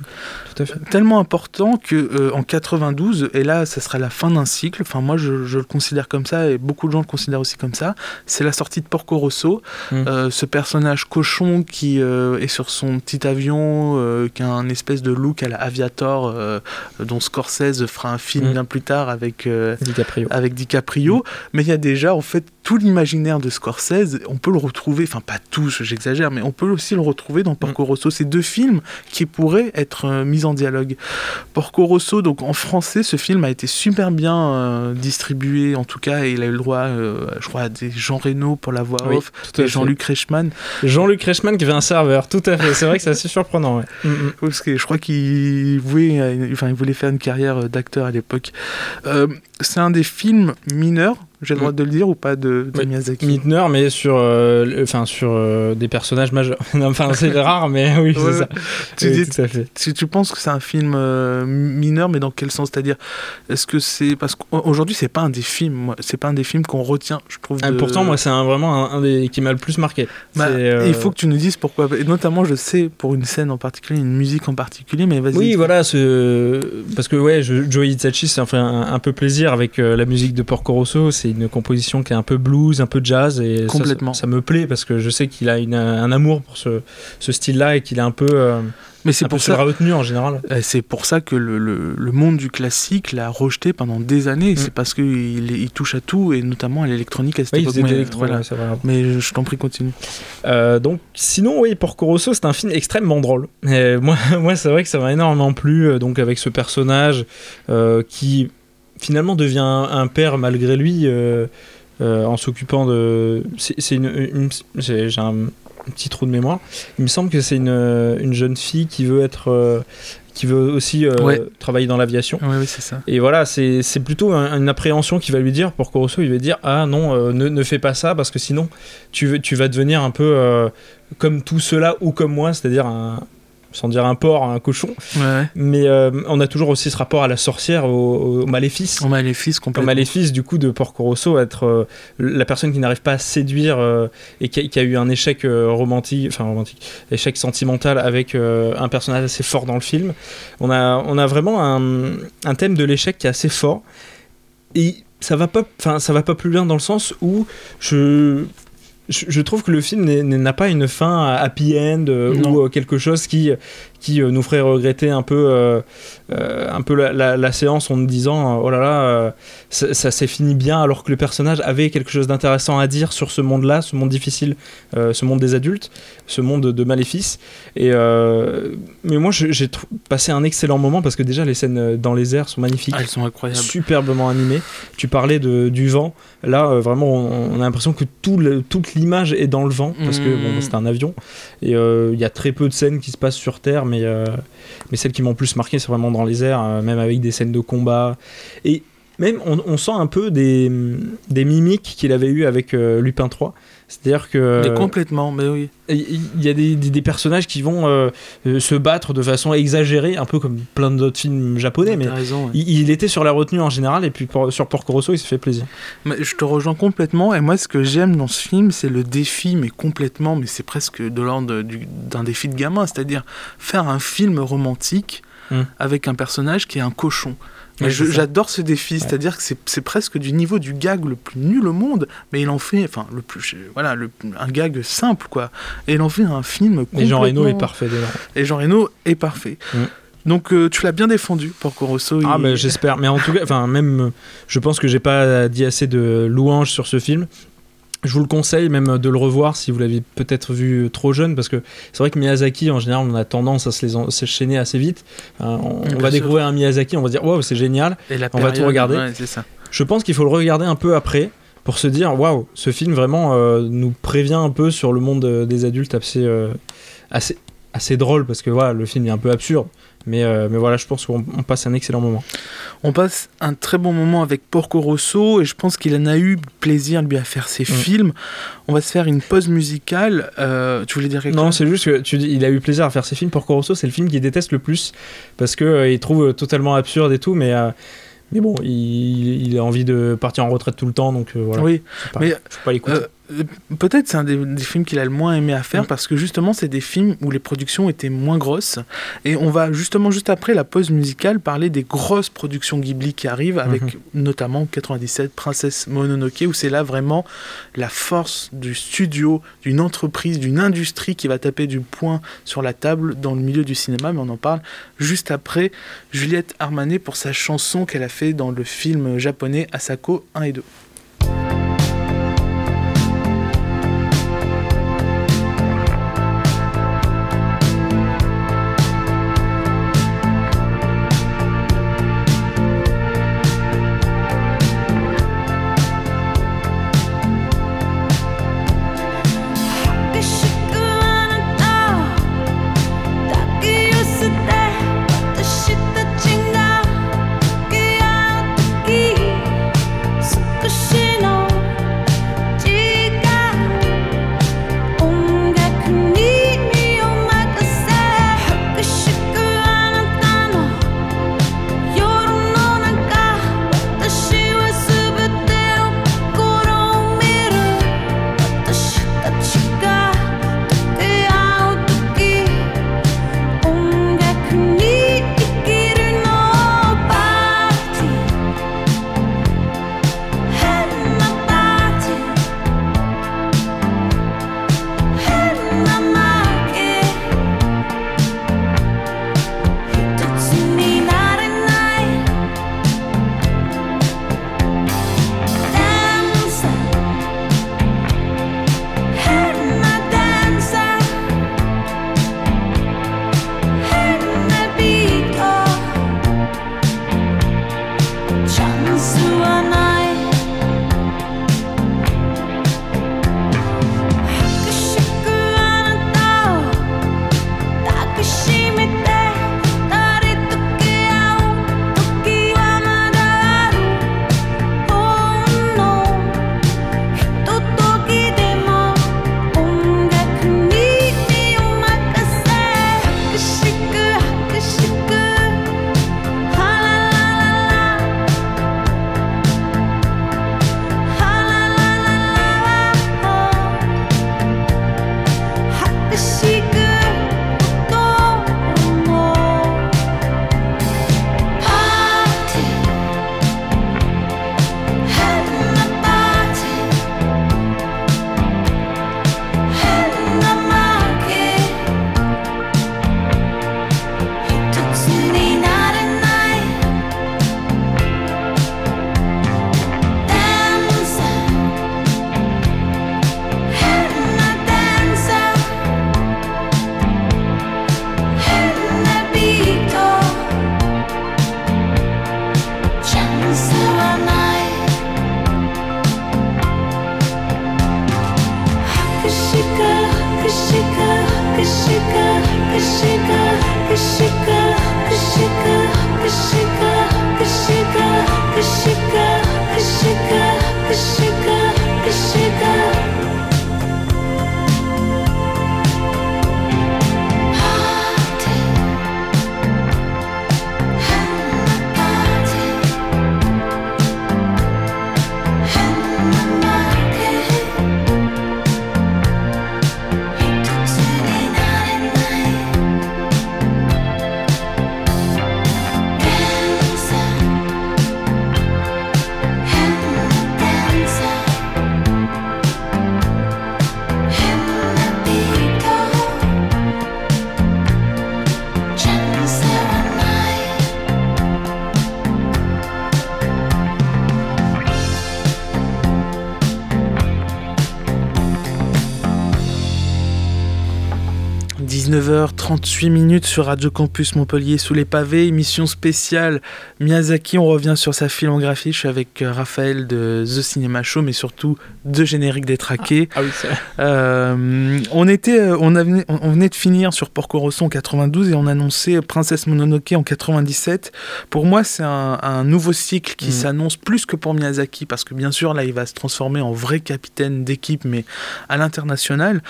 Tout à fait. tellement important que euh, en 92 et là ça sera la fin d'un cycle enfin moi je, je le considère comme ça et beaucoup de gens le considèrent aussi comme ça c'est la sortie de Porco Rosso Mm. Euh, ce personnage cochon qui euh, est sur son petit avion euh, qui a un espèce de look à la Aviator euh, dont Scorsese fera un film Mm. bien plus tard avec euh, DiCaprio. avec DiCaprio, mais il y a déjà en fait tout l'imaginaire de Scorsese, on peut le retrouver, enfin pas tous, j'exagère, mais on peut aussi le retrouver dans Porco Rosso. C'est deux films qui pourraient être euh, mis en dialogue. Porco Rosso, donc en français, ce film a été super bien euh, distribué, en tout cas, et il a eu le droit, euh, je crois, à des Jean Reno pour la voix Oui, off, et fait. Jean-Luc Reichmann, Jean-Luc Reichmann qui avait un serveur, tout à fait. C'est vrai que c'est assez <laughs> surprenant. ouais. Mm, mm. parce que je crois qu'il voulait, enfin, il voulait faire une carrière d'acteur à l'époque. C'est un des films mineurs, j'ai le droit Mm. de le dire ou pas, de, de Oui. Miyazaki. Midner, mais sur, euh, enfin sur euh, des personnages majeurs. <laughs> Enfin, c'est <laughs> rare, mais oui, Ouais, c'est ça. Tu, Oui, dis- tout à fait. tu, tu penses que c'est un film euh, mineur, mais dans quel sens? C'est-à-dire, est-ce que c'est parce qu'aujourd'hui c'est pas un des films, c'est pas un des films qu'on retient, je trouve. Ah, pourtant, moi, c'est vraiment un, un des qui m'a le plus marqué. Bah, Il faut que tu nous dises pourquoi. Et notamment, je sais pour une scène en particulier, une musique en particulier, mais vas-y. Oui, voilà, ce... parce que ouais, je, Joe Hisashi, ça fait un, un peu plaisir avec la musique de Porco Rosso. C'est une composition qui est un peu blues, un peu jazz, et ça, Complètement. Ça, ça me plaît parce que je sais qu'il a une- un amour pour ce, ce style-là et qu'il est un peu, euh, Mais c'est pour ça. la retenue en général. euh, C'est pour ça que le, le- le monde du classique l'a rejeté pendant des années. Mm. C'est parce qu'il il touche à tout et notamment à l'électronique à cette Oui, il époque. faisait de Mais, voilà. ouais. Mais je t'en prie, continue. Euh, donc, sinon, oui, Porco Rosso, c'est un film extrêmement drôle. Et moi, <laughs> moi c'est vrai que ça m'a énormément plu, euh, donc avec ce personnage euh, qui finalement devient un, père malgré lui, euh, euh, en s'occupant de. C'est une, une- j'ai un, petit trou de mémoire. Il me semble que c'est une, une jeune fille qui veut être, euh, qui veut aussi euh, Ouais. travailler dans l'aviation. Oui, oui, c'est ça. Et voilà, c'est c'est plutôt un- une appréhension qui va lui dire, pour Corosso, il va dire Ah non, euh, ne, ne fais pas ça parce que sinon tu, veux- tu vas devenir un peu euh, comme tout cela ou comme moi, c'est-à-dire un. Sans dire un porc, un cochon. Ouais. Mais euh, on a toujours aussi ce rapport à la sorcière, au, au maléfice. On maléfice Au complètement. maléfice, du coup, de Porco Rosso, être euh, la personne qui n'arrive pas à séduire euh, et qui a, qui a eu un échec romantique, enfin romantique, échec sentimental avec un personnage assez fort dans le film. On a, on a vraiment un, un thème de l'échec qui est assez fort. Et ça va pas, enfin, ça va pas plus loin dans le sens où je. Je je trouve que le film n'a pas une fin happy end euh, ou euh, quelque chose qui, qui nous ferait regretter un peu, un peu la, séance en nous disant oh là là, ça, ça s'est fini bien alors que le personnage avait quelque chose d'intéressant à dire sur ce monde-là, ce monde difficile, ce monde des adultes, ce monde de maléfices. Et, mais moi, j'ai passé un excellent moment parce que déjà les scènes dans les airs sont magnifiques. elles sont incroyables. Superbement animées. Tu parlais de, du vent. Là, euh, vraiment, on, a l'impression que tout toute l'image est dans le vent parce que bon, mmh. c'est un avion. Et euh, il y a très peu de scènes qui se passent sur Terre, mais, euh, mais celles qui m'ont plus marqué, c'est vraiment dans les airs, même avec des scènes de combat. Et même, on, sent un peu des, des mimiques qu'il avait eu avec Lupin 3. C'est-à-dire que. Mais complètement, mais oui. Il y a des, des, personnages qui vont euh, euh, se battre de façon exagérée, un peu comme plein d'autres films japonais, mais il, était sur la retenue en général, et puis sur Porco Rosso, il se fait plaisir. Mais je te rejoins complètement, et moi, ce que j'aime dans ce film, c'est le défi, mais complètement, mais c'est presque de l'ordre d'un défi de gamin, c'est-à-dire faire un film romantique hum. avec un personnage qui est un cochon. J'adore ce défi, c'est-à-dire que c'est presque du niveau du gag le plus nul au monde, mais il en fait, enfin, le plus, voilà, le, un gag simple, quoi. Et il en fait un film complètement... Et Jean Reno est parfait, Et Jean Reno est parfait. Mm. Donc euh, tu l'as bien défendu, Porco Rosso. Ah, mais j'espère. Mais en tout cas, enfin, même, je pense que j'ai pas dit assez de louanges sur ce film. Je vous le conseille même de le revoir si vous l'avez peut-être vu trop jeune, parce que c'est vrai que Miyazaki, en général, on a tendance à se les s'enchaîner assez vite. on, va découvrir un Miyazaki, on va dire waouh, c'est génial, on va tout regarder. Je pense qu'il faut le regarder un peu après pour se dire waouh, ce film vraiment euh, nous prévient un peu sur le monde euh, des adultes assez, euh, assez, assez drôle, parce que voilà, le film est un peu absurde. Mais, euh, mais voilà, je pense qu'on passe un excellent moment. On passe un très bon moment avec Porco Rosso et je pense qu'il en a eu plaisir lui à faire ses mm. films. On va se faire une pause musicale. Euh, tu voulais dire quelque chose? Non, c'est juste que tu dis, il a eu plaisir à faire ses films. Porco Rosso, c'est le film qu'il déteste le plus parce que euh, il trouve totalement absurde et tout, mais mais bon, il, il, a envie de partir en retraite tout le temps, donc voilà. Oui, mais faut pas l'écouter. Peut-être c'est un des, films qu'il a le moins aimé à faire mm. parce que justement c'est des films où les productions étaient moins grosses et on va justement juste après la pause musicale parler des grosses productions Ghibli qui arrivent avec mm-hmm. notamment 97 Princesse Mononoke où c'est là vraiment la force du studio, d'une entreprise, d'une industrie qui va taper du poing sur la table dans le milieu du cinéma mais on en parle juste après Juliette Armanet pour sa chanson qu'elle a fait dans le film japonais Asako 1 et 2. 38 minutes sur Radio Campus Montpellier sous les pavés, émission spéciale Miyazaki. On revient sur sa filmographie. Je suis avec euh, Raphaël de The Cinema Show, mais surtout de Générique des Traqués. Ah, oui, euh, on, était, euh, on, avait, on, venait de finir sur Porco Rosso en 92 et on annonçait Princesse Mononoke en 97. Pour moi, c'est un, nouveau cycle qui mm. s'annonce plus que pour Miyazaki, parce que bien sûr, là, il va se transformer en vrai capitaine d'équipe, mais à l'international.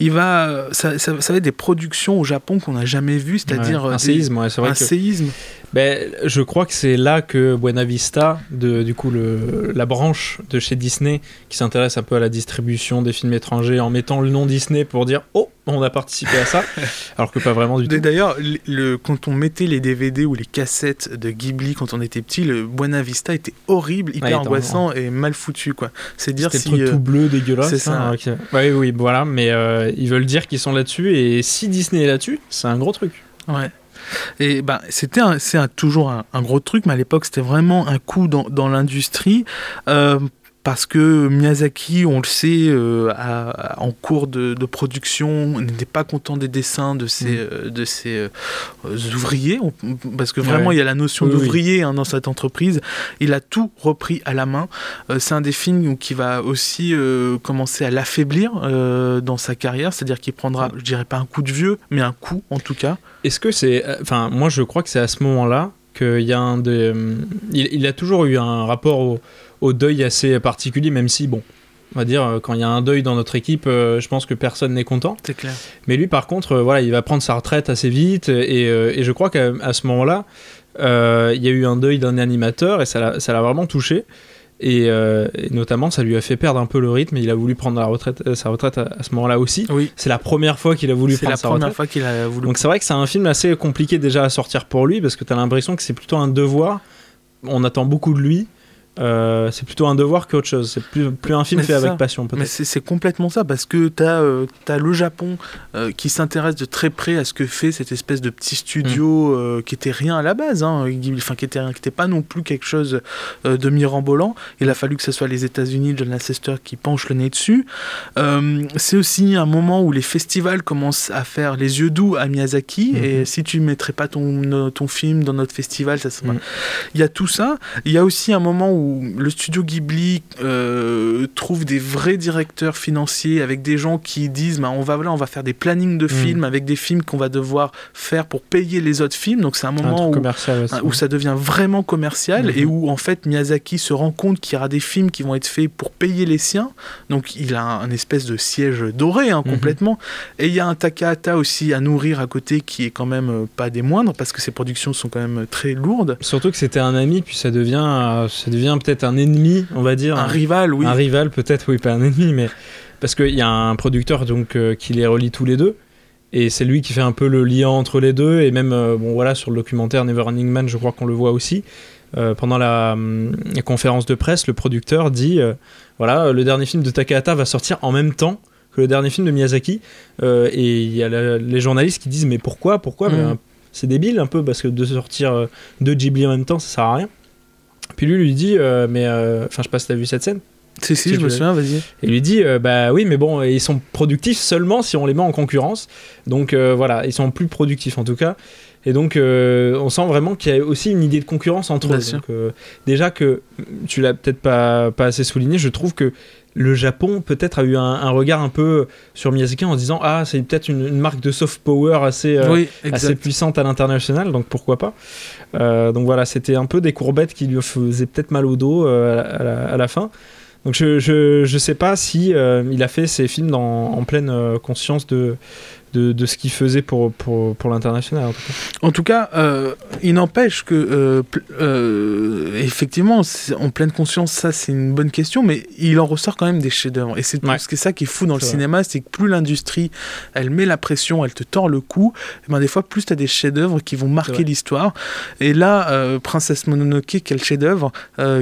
Il va, ça, ça, ça va être des productions au Japon qu'on n'a jamais vu, c'est-à-dire un séisme, ouais, c'est vrai un séisme. Ben, je crois que c'est là que Buena Vista, de, du coup le, la branche de chez Disney, qui s'intéresse un peu à la distribution des films étrangers en mettant le nom Disney pour dire oh on a participé à ça, <laughs> alors que pas vraiment du tout. D'ailleurs, le, quand on mettait les DVD ou les cassettes de Ghibli quand on était petit, le Buena Vista était horrible, hyper angoissant et mal foutu quoi. C'est dire si le truc tout bleu dégueulasse. C'est ça. Hein, oui oui voilà, mais euh, ils veulent dire qu'ils sont là-dessus et si Disney est là-dessus, c'est un gros truc. Ouais. Et ben, c'était c'est toujours un, gros truc, mais à l'époque, c'était vraiment un coup dans, dans l'industrie. Euh, parce que Miyazaki, on le sait, euh, en cours de, production, n'était pas content des dessins de ses, mm. euh, de ses ouvriers, parce que vraiment il y a la notion d'ouvrier hein, dans cette entreprise. Il a tout repris à la main. c'est un des films qui va aussi commencer à l'affaiblir dans sa carrière, c'est-à-dire qu'il prendra, je dirais pas un coup de vieux, mais un coup en tout cas. Est-ce que c'est. Euh, enfin, moi, je crois que c'est à ce moment-là qu'il y a un de. Euh, il, a toujours eu un rapport au, deuil assez particulier, même si, bon, on va dire, euh, quand il y a un deuil dans notre équipe, je pense que personne n'est content. C'est clair. Mais lui, par contre, voilà, il va prendre sa retraite assez vite, et, et je crois qu'à ce moment-là, il y a eu un deuil d'un animateur, et ça l'a vraiment touché. Euh, et, notamment, ça lui a fait perdre un peu le rythme. Et il a voulu prendre la retraite, euh, sa retraite à, ce moment-là aussi. Oui. C'est la première fois qu'il a voulu prendre sa retraite. C'est la première fois qu'il a voulu. Donc c'est vrai que c'est un film assez compliqué déjà à sortir pour lui parce que tu as l'impression que c'est plutôt un devoir. On attend beaucoup de lui. Euh, c'est plutôt un devoir qu'autre chose. C'est plus, plus un film fait avec passion. Mais c'est complètement ça, parce que tu as, euh, as, le Japon euh, qui s'intéresse de très près à ce que fait cette espèce de petit studio mm. qui était rien à la base, hein, enfin, qui était, qui était pas non plus quelque chose de mirambolant. Il a fallu que ce soit les États-Unis, John Lasseter qui penche le nez dessus. c'est aussi un moment où les festivals commencent à faire les yeux doux à Miyazaki, mm-hmm. et si tu mettrais pas ton, ton film dans notre festival, ça serait. Mm. Il y a tout ça. Il y a aussi un moment où le studio Ghibli euh, trouve des vrais directeurs financiers avec des gens qui disent bah, on, va, voilà, on va faire des plannings de mm. films avec des films qu'on va devoir faire pour payer les autres films. Donc c'est un moment où, où, ça devient vraiment commercial et mm-hmm. où en fait Miyazaki se rend compte qu'il y aura des films qui vont être faits pour payer les siens. Donc il a un, espèce de siège doré hein, mm-hmm. complètement. Et il y a un Takahata aussi à nourrir à côté qui est quand même euh, pas des moindres parce que ses productions sont quand même très lourdes. Surtout que c'était un ami puis ça devient, euh, ça devient peut-être un ennemi, on va dire. Un, rival, oui. Un rival, peut-être, oui, pas un ennemi, mais parce qu'il y a un producteur donc euh, qui les relie tous les deux. Et c'est lui qui fait un peu le lien entre les deux. Et même, euh, bon voilà, sur le documentaire Never Running Man, je crois qu'on le voit aussi. Euh, pendant la, conférence de presse, le producteur dit voilà, le dernier film de Takahata va sortir en même temps que le dernier film de Miyazaki. et il y a les journalistes qui disent mais pourquoi Pourquoi? Mm. C'est débile un peu parce que de sortir deux Ghibli en même temps, ça sert à rien. Puis lui lui dit, euh, mais euh, enfin, je sais pas si t'as vu cette scène. Si, si, je me souviens, vas-y. Et lui dit, euh, bah oui, mais bon, ils sont productifs seulement si on les met en concurrence. Donc voilà, ils sont plus productifs en tout cas. Et donc, on sent vraiment qu'il y a aussi une idée de concurrence entre eux. Donc, déjà que, tu l'as peut-être pas, pas assez souligné, je trouve que le Japon peut-être a eu un, un regard un peu sur Miyazaki en disant ah c'est peut-être une, une marque de soft power assez euh, oui, assez puissante à l'international, donc pourquoi pas. Euh, donc voilà, c'était un peu des courbettes qui lui faisaient peut-être mal au dos euh, à, la, à la- fin. Donc je, je, je sais pas si il a fait ces films dans, en pleine conscience de, de, de ce qu'il faisait pour, pour, pour l'international. en tout cas. En tout cas, euh, il n'empêche que, euh, euh, effectivement, en pleine conscience, ça c'est une bonne question, mais il en ressort quand même des chefs-d'œuvre. Et c'est Ouais. ça qui est fou dans le vrai. cinéma, c'est que plus l'industrie, elle met la pression, elle te tord le cou, et ben des fois, plus tu as des chefs-d'œuvre qui vont marquer l'histoire. Et là, Princesse Mononoke, quel chef-d'œuvre,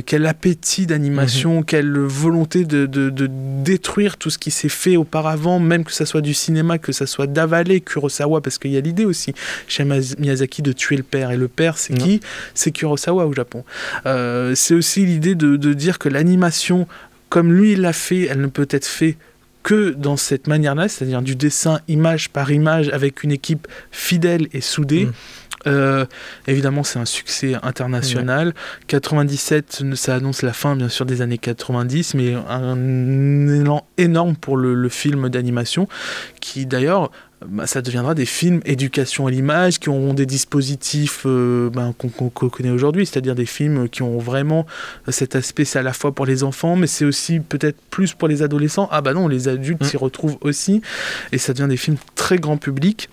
quel appétit d'animation, Mhm. quelle volonté de, de- de détruire tout ce qui s'est fait auparavant, même que ça soit du cinéma, que ça soit d'avaler Kurosawa, parce qu'il y a l'idée aussi chez Miyazaki de tuer le père. Et le père, c'est qui C'est Kurosawa au Japon. Euh, c'est aussi l'idée de, de dire que l'animation, comme lui il l'a fait, elle ne peut être faite que dans cette manière-là, c'est-à-dire du dessin image par image avec une équipe fidèle et soudée. Mm. Euh, évidemment, c'est un succès international. 97, ça annonce la fin, bien sûr, des années 90, mais un élan énorme pour le, le film d'animation, qui d'ailleurs, bah, ça deviendra des films éducation à l'image, qui auront des dispositifs euh, ben, qu'on connaît aujourd'hui, c'est-à-dire des films qui ont vraiment cet aspect, c'est à la fois pour les enfants, mais c'est aussi peut-être plus pour les adolescents. Ah bah non, les adultes Mm. s'y retrouvent aussi, et ça devient des films très grand public.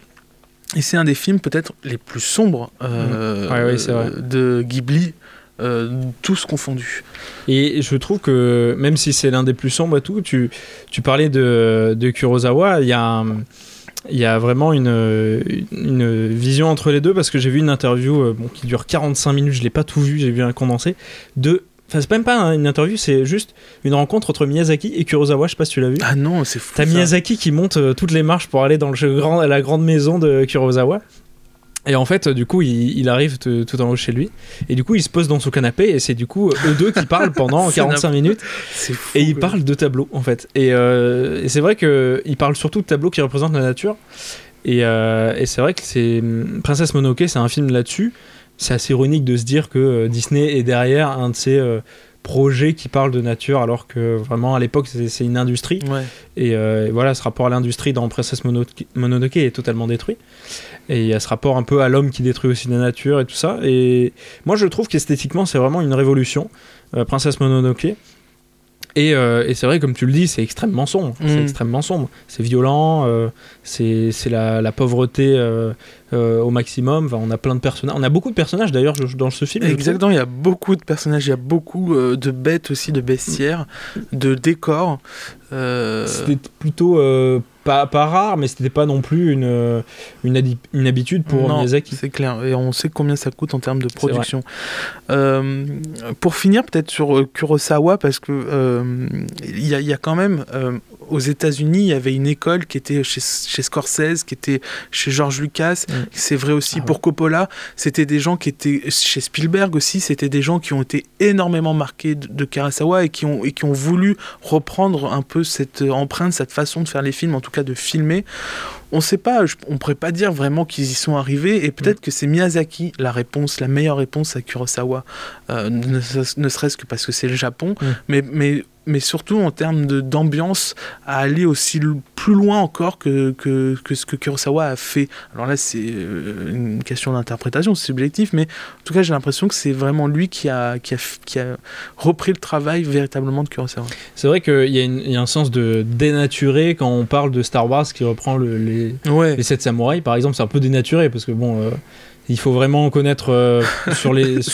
Et c'est un des films peut-être les plus sombres euh, Ouais, ouais, c'est vrai. de Ghibli, euh, tous confondus. Et je trouve que même si c'est l'un des plus sombres et tout, tu, tu parlais de, de Kurosawa, il y a, un- il y a vraiment une, une vision entre les deux parce que j'ai vu une interview euh, bon, qui dure 45 minutes, je l'ai pas tout vu, j'ai vu un condensé, de... Enfin, c'est même pas un- une interview, c'est juste une rencontre entre Miyazaki et Kurosawa, je sais pas si tu l'as vu. Ah non, c'est fou. T'as. Miyazaki qui monte euh, toutes les marches pour aller dans le jeu grand, la grande maison de Kurosawa. Et en fait, euh, du coup, il, il arrive tout en haut chez lui. Et du coup, il se pose dans son canapé. Et c'est du coup euh, eux deux qui parlent pendant <laughs> C'est 45 minutes. Fou, Et ils parlent de tableaux, en fait. Et, euh, et c'est vrai qu'ils parlent surtout de tableaux qui représentent la nature. Et, euh, et c'est vrai que c'est Princesse Mononoke, c'est un film là-dessus. C'est assez ironique de se dire que Disney est derrière un de ces euh, projets qui parlent de nature, alors que vraiment à l'époque c'est une industrie. Ouais. Et, euh, et voilà, ce rapport à l'industrie dans Princesse Mononoke, est totalement détruit. Et il y a ce rapport un peu à l'homme qui détruit aussi la nature et tout ça. Et moi, je trouve qu'esthétiquement, c'est vraiment une révolution, euh, Princesse Mononoke. Et, euh, et c'est vrai, comme tu le dis, c'est extrêmement sombre. C'est Mm. extrêmement sombre. C'est violent, euh, c'est la, la pauvreté euh, au maximum. Enfin, on a plein de personnages. On a beaucoup de personnages d'ailleurs dans ce film. Exactement, il y a beaucoup de personnages, il y a beaucoup de bêtes aussi, de bestiaires, de décors. C'était plutôt pas, pas rare, mais c'était pas non plus une, euh, une, habitude pour non, Miyazaki. C'est clair, et on sait combien ça coûte en termes de production. Euh, pour finir, peut-être sur euh, Kurosawa, parce que euh, il y, a- y a quand même euh, aux États-Unis, il y avait une école qui était chez, chez Scorsese, qui était chez George Lucas. Mm. C'est vrai aussi Ah pour Coppola. C'était des gens qui étaient chez Spielberg aussi. C'était des gens qui ont été énormément marqués de, de Kurosawa et qui ont et qui ont voulu reprendre un peu cette empreinte, cette façon de faire les films, en tout cas de filmer. On sait pas, je- on pourrait pas dire vraiment qu'ils y sont arrivés, et peut-être que c'est Miyazaki la réponse, la meilleure réponse à Kurosawa, euh, ne, ne serait-ce que parce que c'est le Japon, Mm. mais, mais, mais surtout en termes d'ambiance, à aller aussi plus loin encore que, que, que ce que Kurosawa a fait. Alors là, c'est euh, une question d'interprétation, c'est subjectif, mais en tout cas, j'ai l'impression que c'est vraiment lui qui a, qui, a, qui a repris le travail véritablement de Kurosawa. C'est vrai qu'il y, y a un sens de dénaturé quand on parle de Star Wars qui reprend le- les, Ouais. les 7 samouraïs, par exemple, c'est un peu dénaturé parce que bon. euh, il faut vraiment connaître euh, sur les. <laughs>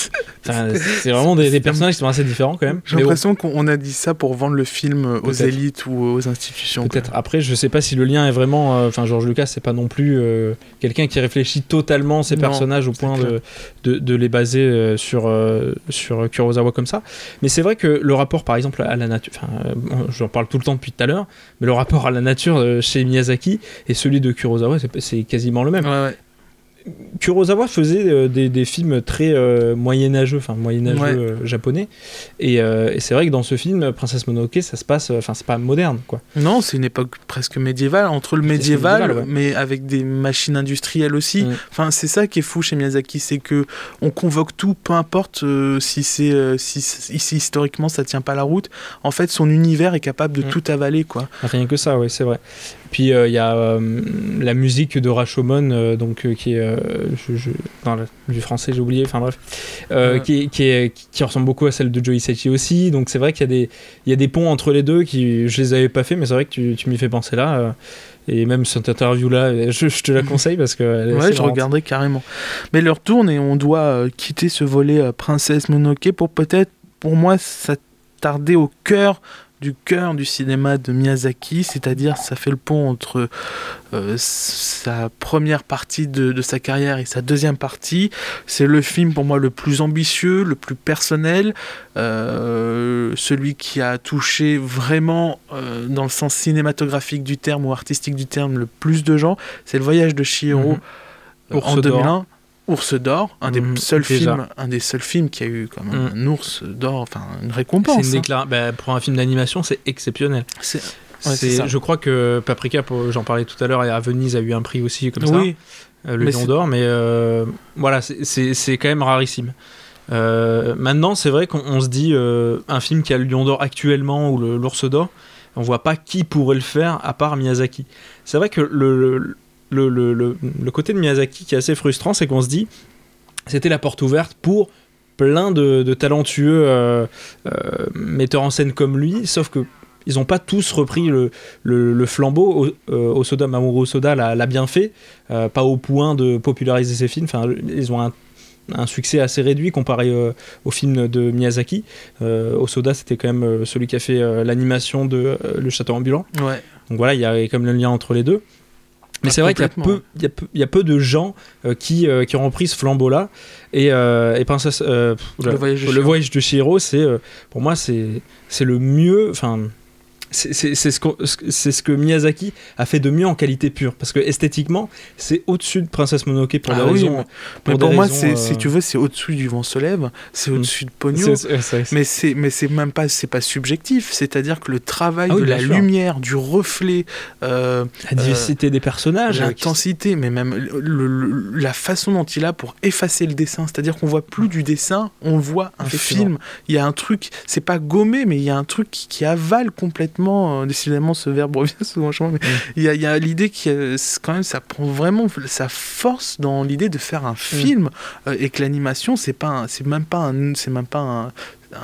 Enfin, c'est vraiment des, des personnages qui sont assez différents quand même. J'ai bon, l'impression qu'on a dit ça pour vendre le film aux élites ou aux institutions. Peut-être. Après, je sais pas si le lien est vraiment. euh, Enfin, George Lucas, c'est pas non plus euh, quelqu'un qui réfléchit totalement ses Non, personnages au point de, clair. de, de les baser euh, sur, euh, sur Kurosawa comme ça. Mais c'est vrai que le rapport, par exemple, à la nature. Enfin, euh, bon, j'en parle tout le temps depuis tout à l'heure, mais le rapport à la nature euh, chez Miyazaki et celui de Kurosawa, c'est- c'est quasiment le même. Ouais, ouais. Kurosawa faisait euh, des, des films très euh, moyenâgeux, enfin moyenâgeux Ouais. euh, japonais. Et, euh, et c'est vrai que dans ce film, Princesse Mononoke, ça se passe, enfin c'est pas moderne quoi. Non, c'est une époque presque médiévale, entre le médiéval, médiéval, ouais. mais avec des machines industrielles aussi. Mm. Enfin, c'est ça qui est fou chez Miyazaki, c'est que on convoque tout, peu importe si c'est si, si historiquement ça tient pas la route. En fait, son univers est capable de Mm. tout avaler, quoi. Rien que ça, oui, c'est vrai. Puis il y a la musique de Rashomon, donc qui est je, je- dans le- du français, j'ai oublié. Enfin bref, euh, Ouais. qui, qui, est- qui ressemble beaucoup à celle de Joe Hisaishi aussi. Donc c'est vrai qu'il y a des il y a des ponts entre les deux qui je les avais pas fait, mais c'est vrai que tu, tu m'y fais penser là. euh, et même cette interview là, je, je te la <laughs> conseille parce que Ouais, je regarderai carrément. Mais leur tourne et on doit euh, quitter ce volet euh, Princesse Mononoke pour peut-être, pour moi, s'attarder au cœur du cœur du cinéma de Miyazaki, c'est-à-dire ça fait le pont entre euh, sa première partie de, de sa carrière et sa deuxième partie. C'est le film pour moi le plus ambitieux, le plus personnel, euh, celui qui a touché vraiment, euh, dans le sens cinématographique du terme ou artistique du terme, le plus de gens. C'est le voyage de Chihiro Mhm. en d'or. 2001. Ours d'or, un des Mhm, seuls déjà. films, un des seuls films qui a eu comme un, Mhm. un ours d'or, enfin une récompense. une hein. bah, pour un film d'animation, c'est exceptionnel. C'est- Ouais, je crois que Paprika, pour- j'en parlais tout à l'heure, et à Venise a eu un prix aussi comme ça. Oui, Euh, le Lion d'or, mais euh, voilà, c'est- c'est quand même rarissime. Euh, maintenant, c'est vrai qu'on on se dit euh, un film qui a le Lion d'or actuellement ou le- l'Ours d'or, on voit pas qui pourrait le faire à part Miyazaki. C'est vrai que le, le, le, le- le côté de Miyazaki qui est assez frustrant, c'est qu'on se dit c'était la porte ouverte pour plein de, de talentueux euh, euh, metteurs en scène comme lui, sauf que ils n'ont pas tous repris le, le, le flambeau. O- euh, Osoda Mamoru Osoda l'a bien fait, euh, pas au point de populariser ses films. Enfin, ils ont un, un succès assez réduit comparé au film de Miyazaki. Osoda, c'était quand même celui qui a fait l'animation de Le Château ambulant. ouais. Donc voilà, il y a quand même le lien entre les deux. Mais Ah, c'est vrai qu'il y y y a peu de gens euh, qui, euh, qui ont repris ce flambeau-là. Et, euh, et Princesse, euh, pff, Le voyage de le voyage de Chihiro, c'est pour moi c'est c'est le mieux. Enfin, c'est ce, c'est ce que Miyazaki a fait de mieux en qualité pure. Parce que esthétiquement, c'est au-dessus de Princesse Mononoke pour Ah oui, raisons. mais- pour pour moi, raisons, c'est, euh, si tu veux, c'est au-dessus du vent se lève, c'est Mm. au-dessus de c'est- Mais c'est, mais c'est même pas, pas subjectif. C'est-à-dire que le travail Ah oui, de la sûr. lumière, du reflet, euh, la diversité des personnages. euh, l'intensité, mais même le- le- la façon dont il a pour effacer le dessin. C'est-à-dire qu'on voit plus du dessin, on voit un film. Il y a un truc, c'est pas gommé, mais il y a un truc qui, qui avale complètement. Euh, décidément, ce verbe revient <laughs> souvent chez moi, mais Mm. il y a, a l'idée qui, euh, quand même, ça prend vraiment sa force dans l'idée de faire un film euh, et que l'animation, c'est pas, un- c'est même pas un, c'est même pas un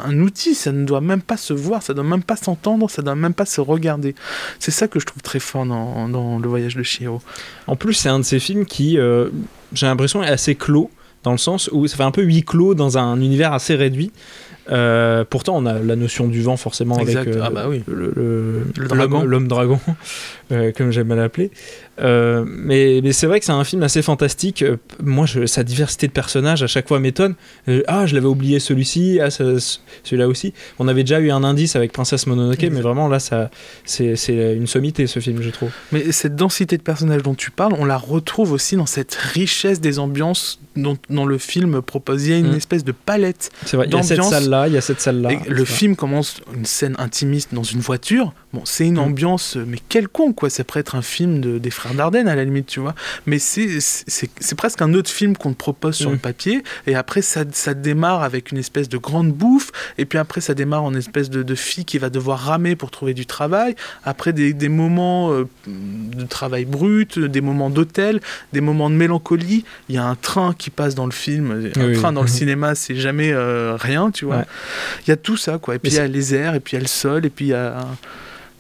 un outil, ça ne doit même pas se voir, ça doit même pas s'entendre, ça doit même pas se regarder. C'est ça que je trouve très fort dans, dans le voyage de Chihiro. En plus, c'est un de ces films qui, euh, j'ai l'impression, est assez clos, dans le sens où ça fait un peu huis clos dans un univers assez réduit. Euh, pourtant, on a la notion du vent, forcément, Exact. avec euh, Ah bah oui. dragon. l'homme- l'homme dragon, <laughs> euh, comme j'aime à l'appeler. Euh, mais mais c'est vrai que c'est un film assez fantastique. Euh, Moi, je- sa diversité de personnages à chaque fois m'étonne. Euh, ah, je l'avais oublié celui-ci, ah, celui-là aussi. On avait déjà eu un indice avec Princesse Mononoke, mais vraiment là, ça, c'est une sommité ce film, je trouve. Mais cette densité de personnages dont tu parles, on la retrouve aussi dans cette richesse des ambiances dont, dont le film propose. Il y a une Mm. espèce de palette. C'est vrai, il y a cette salle-là, il y a cette salle-là. Le vrai. film commence une scène intimiste dans une voiture. Bon, c'est une Mm. ambiance, euh, mais quelconque, quoi. Ça pourrait être un film de, des frères Dardenne, à la limite, tu vois. Mais c'est, presque un autre film qu'on te propose sur Mm. le papier. Et après, ça, ça démarre avec une espèce de grande bouffe. Et puis après, ça démarre en espèce de, de fille qui va devoir ramer pour trouver du travail. Après, des, des moments euh, de travail brut, des moments d'hôtel, des moments de mélancolie. Il y a un train qui passe dans le film. Un Oui, train oui. dans le cinéma, c'est jamais euh, rien, tu vois. Ouais. Il y a tout ça, quoi. Et puis il y a les airs, et puis il y a le sol, et puis il y a.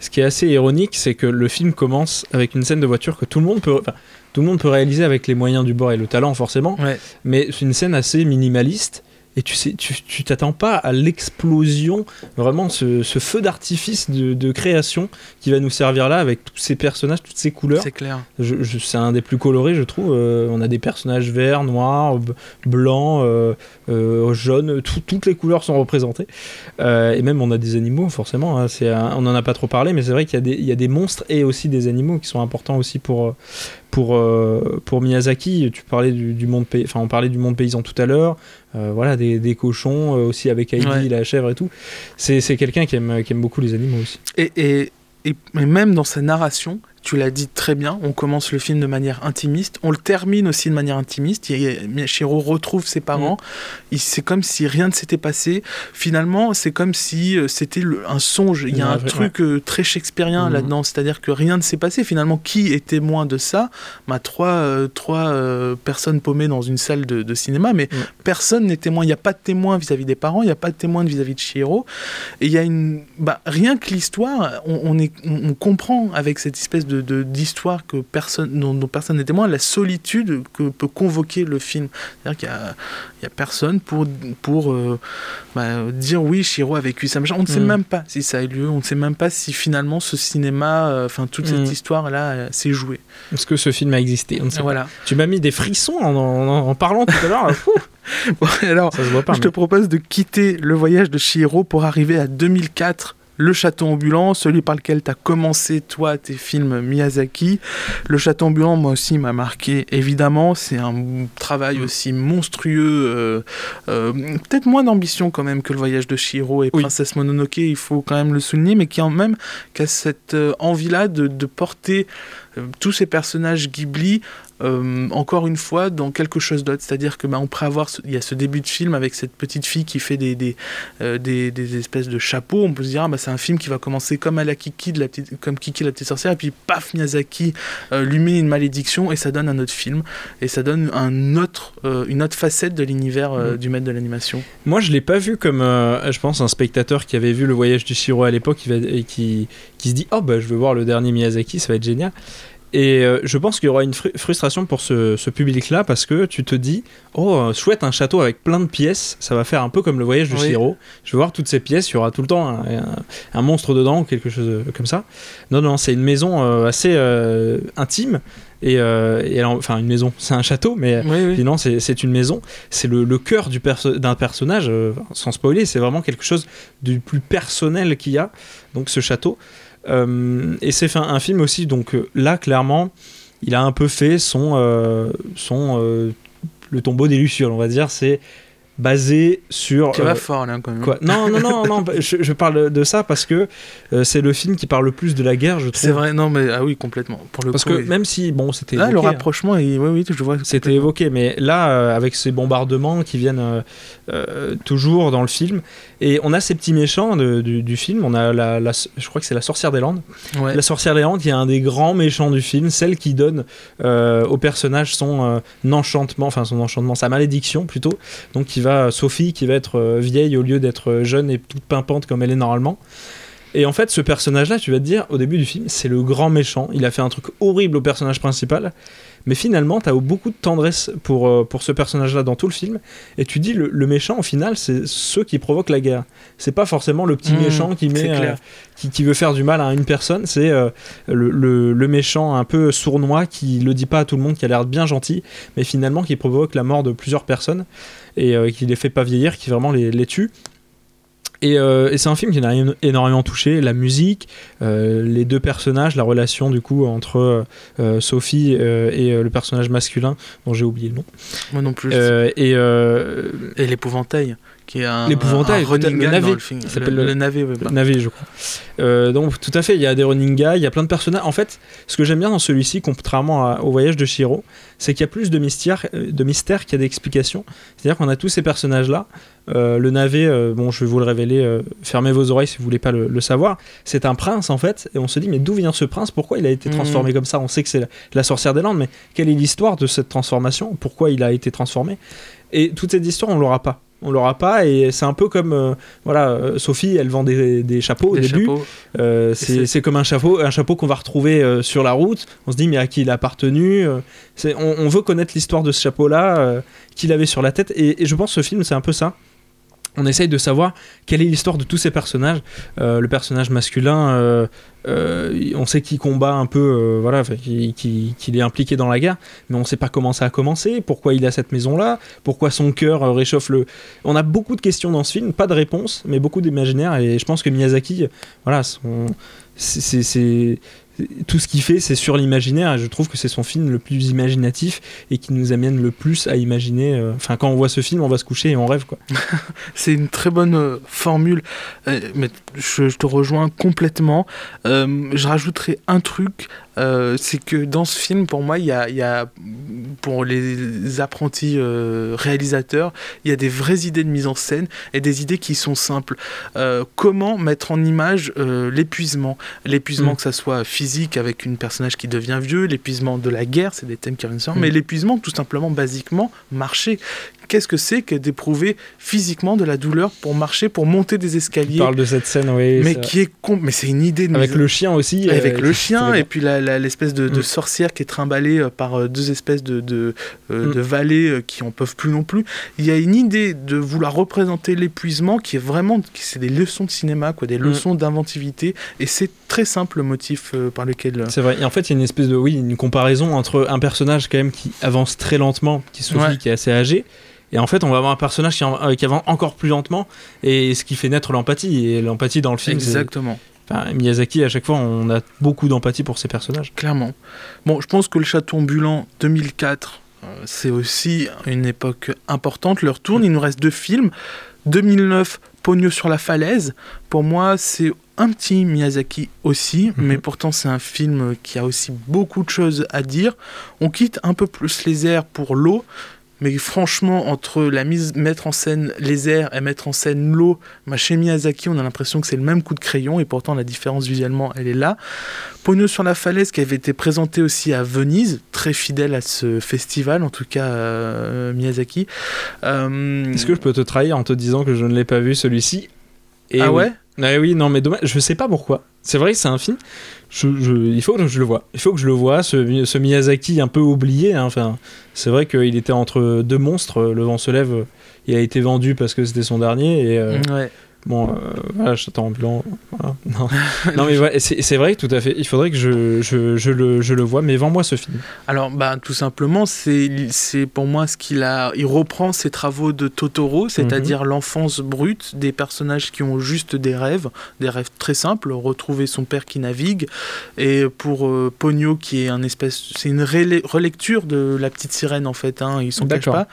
Ce qui est assez ironique, c'est que le film commence avec une scène de voiture que tout le monde peut, enfin, tout le monde peut réaliser avec les moyens du bord et le talent forcément, Ouais. mais c'est une scène assez minimaliste. Et tu sais, tu t'attends pas à l'explosion, vraiment ce, ce feu d'artifice de, de création qui va nous servir là avec tous ces personnages, toutes ces couleurs. C'est clair. Je- je- c'est un des plus colorés, je trouve. Euh, on a des personnages verts, noirs, blancs, euh, euh, jaunes, tout- toutes les couleurs sont représentées. Et même on a des animaux, forcément. hein, c'est un- on n'en a pas trop parlé, mais c'est vrai qu'il y, a des- il y a des monstres et aussi des animaux qui sont importants aussi pour, pour, pour Miyazaki, tu parlais du, monde pays, enfin on parlait du monde paysan tout à l'heure, euh, voilà des, des cochons euh, aussi avec Heidi, la chèvre et tout. C'est quelqu'un qui aime, qui aime beaucoup les animaux aussi. Et, et, et, même dans sa narration, tu l'as dit très bien, on commence le film de manière intimiste, on le termine aussi de manière intimiste. Miyashiro retrouve ses parents, mm. c'est comme si rien ne s'était passé. Finalement, c'est comme si euh, c'était un songe. Il y a un truc euh, très shakespearien mm. là-dedans, c'est-à-dire que rien ne s'est passé. Finalement, qui est témoin de ça? Bah, Trois, euh, trois personnes paumées dans une salle de, cinéma, mais mm. personne n'est témoin. Il n'y a pas de témoin vis-à-vis des parents, il n'y a pas de témoin vis-à-vis de Shiro. Et il y a une. Bah, rien que l'histoire, on, est, on comprend avec cette espèce de d'histoire que personne, dont, personne n'est témoin, la solitude que peut convoquer le film. C'est-à-dire qu'il n'y a, a, personne pour, pour euh, bah, dire oui, Shiro a vécu ça. On ne sait mm. même pas si ça a eu lieu, on ne sait même pas si finalement ce cinéma, euh, enfin toute cette mm. histoire-là euh, s'est jouée. Est-ce que ce film a existé? On voilà. Tu m'as mis des frissons en, en, parlant tout à l'heure. <laughs> alors, je te propose de quitter le voyage de Shiro pour arriver à 2004 le château ambulant, celui par lequel tu as commencé, toi, tes films Miyazaki. Le château ambulant, moi aussi, m'a marqué, évidemment. C'est un travail mm. aussi monstrueux. Euh, euh, peut-être moins d'ambition, quand même, que le voyage de Shiro et Princesse Mononoke, il faut quand même le souligner, mais qui, en même, a cette euh, envie-là de, de, porter tous ces personnages Ghibli euh, encore une fois dans quelque chose d'autre. C'est-à-dire que bah, on pourrait avoir, il y a ce début de film avec cette petite fille qui fait des, des, euh, des, des, espèces de chapeaux. On peut se dire, ah, bah, c'est un film qui va commencer comme à la Kiki, de la petite, comme Kiki la petite sorcière, et puis paf, Miyazaki euh, lui met une malédiction et ça donne un autre film. Et ça donne un autre, une autre facette de l'univers mm. du maître de l'animation. Moi, je l'ai pas vu comme, je pense, un spectateur qui avait vu le voyage du Shiro à l'époque et qui, qui se dit, oh bah je veux voir le dernier Miyazaki, ça va être génial. Et euh, je pense qu'il y aura une frustration pour ce, public-là parce que tu te dis, oh, euh, chouette, un château avec plein de pièces, ça va faire un peu comme le voyage de oui. Je vais voir toutes ces pièces, il y aura tout le temps un, monstre dedans ou quelque chose comme ça. Non, non, c'est une maison euh, assez intime. Et, enfin une maison, <laughs> c'est un château, mais non, c'est une maison. C'est le, le, cœur d'un personnage, sans spoiler, c'est vraiment quelque chose du plus personnel qu'il y a. Donc ce château. Euh, et c'est un, film aussi, donc euh, là, clairement, il a un peu fait son, euh, son le tombeau des Lucioles, on va dire. C'est basé sur. Tu vas fort là quand même. Quoi non, non, non, non, <laughs> je, parle de ça parce que c'est le film qui parle le plus de la guerre, je trouve. C'est vrai, non, mais ah oui, complètement. Pour le parce que même si, bon, c'était. Là, le hein. rapprochement, oui, oui, je vois. C'était évoqué, mais là, avec ces bombardements qui viennent toujours dans le film, et on a ces petits méchants du, film. On a la, je crois que c'est la sorcière des Landes. La sorcière des Landes qui est un des grands méchants du film, celle qui donne euh, au personnage son euh, enchantement, enfin son enchantement, sa malédiction plutôt. Donc qui va Sophie qui va être euh, vieille au lieu d'être jeune et toute pimpante comme elle est normalement. Et en fait, ce personnage-là, tu vas te dire, au début du film, c'est le grand méchant. Il a fait un truc horrible au personnage principal. Mais finalement, tu as beaucoup de tendresse pour, euh, pour ce personnage-là dans tout le film. Et tu dis, le, méchant, au final, c'est ceux qui provoquent la guerre. C'est pas forcément le petit mmh, méchant qui, met, euh, qui, qui, veut faire du mal à une personne. C'est euh, le, le, méchant un peu sournois qui le dit pas à tout le monde, qui a l'air bien gentil, mais finalement qui provoque la mort de plusieurs personnes et qui les fait pas vieillir, qui vraiment les, les tue. Euh, et, c'est un film qui m'a énormément touché. La musique, euh, les deux personnages, la relation du coup entre euh, Sophie et le personnage masculin dont j'ai oublié le nom. Moi non plus. et et l'épouvantail qui est un, l'épouvantail, running le navet, s'appelle le, navet, navet, je crois. donc tout à fait, il y a des running guys, il y a plein de personnages. En fait, ce que j'aime bien dans celui-ci, contrairement au voyage de Shiro, c'est qu'il y a plus de mystère, de mystère qu'il y a d'explications. C'est-à-dire qu'on a tous ces personnages-là. Euh, le navet, euh, bon, je vais vous le révéler, euh, fermez vos oreilles si vous voulez pas le, savoir. C'est un prince en fait, et on se dit mais d'où vient ce prince? Pourquoi il a été transformé mhm. comme ça? On sait que c'est la, sorcière des Landes, mais quelle est l'histoire de cette transformation? Pourquoi il a été transformé? Et toute cette histoire, on l'aura pas on l'aura pas. Et c'est un peu comme euh, voilà euh, Sophie elle vend des, chapeaux au début. euh, c'est comme un chapeau un chapeau qu'on va retrouver sur la route. On se dit mais à qui il a appartenu on, on, veut connaître l'histoire de ce chapeau là qu'il avait sur la tête. Et, et je pense que ce film c'est un peu ça on essaye de savoir quelle est l'histoire de tous ces personnages. Euh, le personnage masculin, euh, euh, on sait qu'il combat un peu, voilà, qu'il est impliqué dans la guerre, mais on ne sait pas comment ça a commencé, pourquoi il a cette maison-là, pourquoi son cœur réchauffe le. On a beaucoup de questions dans ce film, pas de réponses, mais beaucoup d'imaginaires, et je pense que Miyazaki, voilà, c'est tout ce qu'il fait, c'est sur l'imaginaire. Et je trouve que c'est son film le plus imaginatif et qui nous amène le plus à imaginer. euh, Enfin, quand on voit ce film, on va se coucher et on rêve. <laughs> C'est une très bonne euh, formule, euh, mais je, je te rejoins complètement. Je rajouterai un truc, euh, c'est que dans ce film, pour moi, il y a, il y a, pour les apprentis euh, réalisateurs, il y a des vraies idées de mise en scène et des idées qui sont simples. Euh, comment mettre en image l'épuisement? L'épuisement, Mm. que ça soit physique avec une personnage qui devient vieux, l'épuisement de la guerre, c'est des thèmes qui reviennent souvent, Mm. mais l'épuisement, tout simplement, basiquement, marcher. Qu'est-ce que c'est que d'éprouver physiquement de la douleur pour marcher, pour monter des escaliers? parle de cette scène, oui. mais c'est- qui est con... mais c'est une idée de Avec mise- le chien aussi. avec le chien et puis la- l'espèce de, de Mm. sorcière qui est trimballée euh, par euh, deux espèces de, de, euh, Mm. de valets qui en peuvent plus non plus. Il y a une idée de vouloir représenter l'épuisement qui est vraiment, qui- c'est des leçons de cinéma, quoi, des Mm. leçons d'inventivité et c'est très simple le motif par lequel. C'est vrai. Et en fait, il y a une espèce de oui, une comparaison entre un personnage quand même qui avance très lentement, qui est Sophie, Ouais. qui est assez âgé. Et en fait, on va avoir un personnage qui, en- qui avance encore plus lentement, et ce qui fait naître l'empathie. Et l'empathie dans le film, Exactement. Enfin, Miyazaki, à chaque fois, on a beaucoup d'empathie pour ses personnages. Clairement. Bon, je pense que le château ambulant 2004, euh, c'est aussi une époque importante. Leur tourne, il nous reste deux films. 2009, Pogno sur la falaise. Pour moi, c'est un petit Miyazaki aussi, Mhm. mais pourtant c'est un film qui a aussi beaucoup de choses à dire. On quitte un peu plus les airs pour l'eau. Mais franchement, entre la mise, mettre en scène les airs et mettre en scène l'eau, chez Miyazaki, on a l'impression que c'est le même coup de crayon et pourtant la différence visuellement, elle est là. Pogno sur la falaise qui avait été présenté aussi à Venise, très fidèle à ce festival, en tout cas euh, Miyazaki. Euh, Est-ce que je peux te trahir en te disant que je ne l'ai pas vu celui-ci? Et Ah oui. ouais? Ouais, oui, non, mais dommage, je sais pas pourquoi. C'est vrai que c'est un film. Je, je- il faut que je le vois. Il faut que je le vois. Ce, ce Miyazaki un peu oublié. hein, Enfin, c'est vrai qu'il était entre deux monstres. Le vent se lève. Il a été vendu parce que c'était son dernier. Et euh, Ouais. Bon, euh, voilà, j'attends ambulant. Voilà. Non. <laughs> non, mais ouais, c'est c'est vrai, tout à fait. Il faudrait que je, je, je le, je le vois. Mais vends-moi ce film. Alors, bah, tout simplement, c'est c'est pour moi ce qu'il a. Il reprend ses travaux de Totoro, c'est-à-dire l'enfance brute des personnages qui ont juste des rêves, des rêves très simples, retrouver son père qui navigue, et pour euh, Pogno qui est un espèce, c'est une relecture de la petite sirène en fait. Hein, ils s'en cachent pas.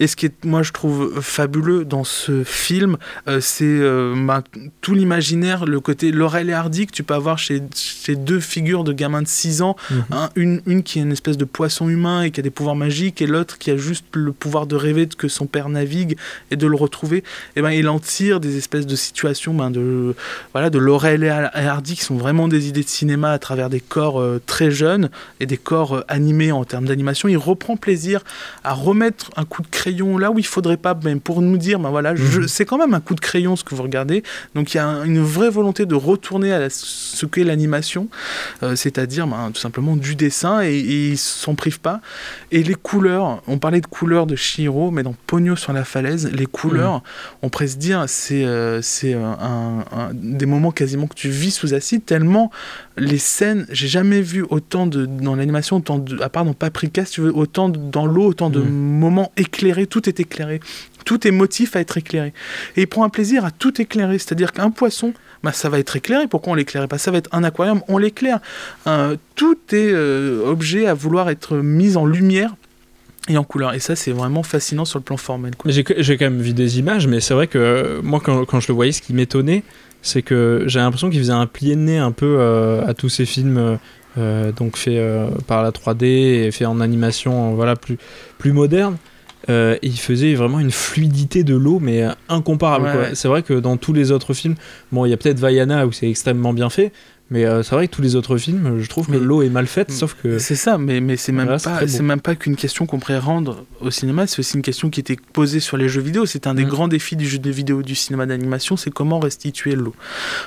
Et ce qui est, moi, je trouve fabuleux dans ce film, euh, c'est euh, bah, tout l'imaginaire, le côté Laurel et Hardy que tu peux avoir chez, chez deux figures de gamins de 6 ans Mhm. Hein, une, une qui est une espèce de poisson humain et qui a des pouvoirs magiques, et l'autre qui a juste le pouvoir de rêver de que son père navigue et de le retrouver. Et ben, il en tire des espèces de situations ben, de, voilà, de Laurel et Hardy qui sont vraiment des idées de cinéma à travers des corps euh, très jeunes et des corps euh, animés en termes d'animation. Il reprend plaisir à remettre un coup de crayon là où il faudrait pas, même pour nous dire, ben voilà, Mhm. c'est quand même un coup de crayon ce que vous regardez. Donc il y a un- une vraie volonté de retourner à la- ce qu'est l'animation, euh, c'est-à-dire ben, tout simplement du dessin et, et ils s'en privent pas. Et les couleurs, on parlait de couleurs de Shiro, mais dans Pogno sur la falaise, les couleurs, on pourrait se dire c'est euh, c'est euh, un, un- des moments quasiment que tu vis sous acide tellement les scènes, j'ai jamais vu autant de dans l'animation autant de à part dans Paprika si tu veux autant de- dans l'eau autant de Mhm. moments éclairés, tout est éclairé. Tout est motif à être éclairé. Et il prend un plaisir à tout éclairer. C'est-à-dire qu'un poisson, bah, ça va être éclairé. Pourquoi on l'éclairait pas? Ça va être un aquarium, on l'éclaire. Euh, tout est euh, objet à vouloir être mis en lumière et en couleur. Et ça, c'est vraiment fascinant sur le plan formel. J'ai quand même vu des images, mais c'est vrai que euh, moi, quand, quand je le voyais, ce qui m'étonnait, c'est que j'ai l'impression qu'il faisait un plié de nez un peu euh, à tous ces films euh, euh, donc faits euh, par la 3D et faits en animation voilà, plus, plus moderne. Euh, et il faisait vraiment une fluidité de l'eau, mais incomparable. Ouais, quoi. ouais. C'est vrai que dans tous les autres films, bon, il y a peut-être Vaiana où c'est extrêmement bien fait, mais euh, c'est vrai que tous les autres films, je trouve que Mais- l'eau est mal faite, sauf que. C'est ça, mais, mais c'est même, même pas qu'une question qu'on pourrait rendre au cinéma, c'est aussi une question qui était posée sur les jeux vidéo. C'est un des grands défis du jeu de vidéo du cinéma d'animation, c'est comment restituer l'eau.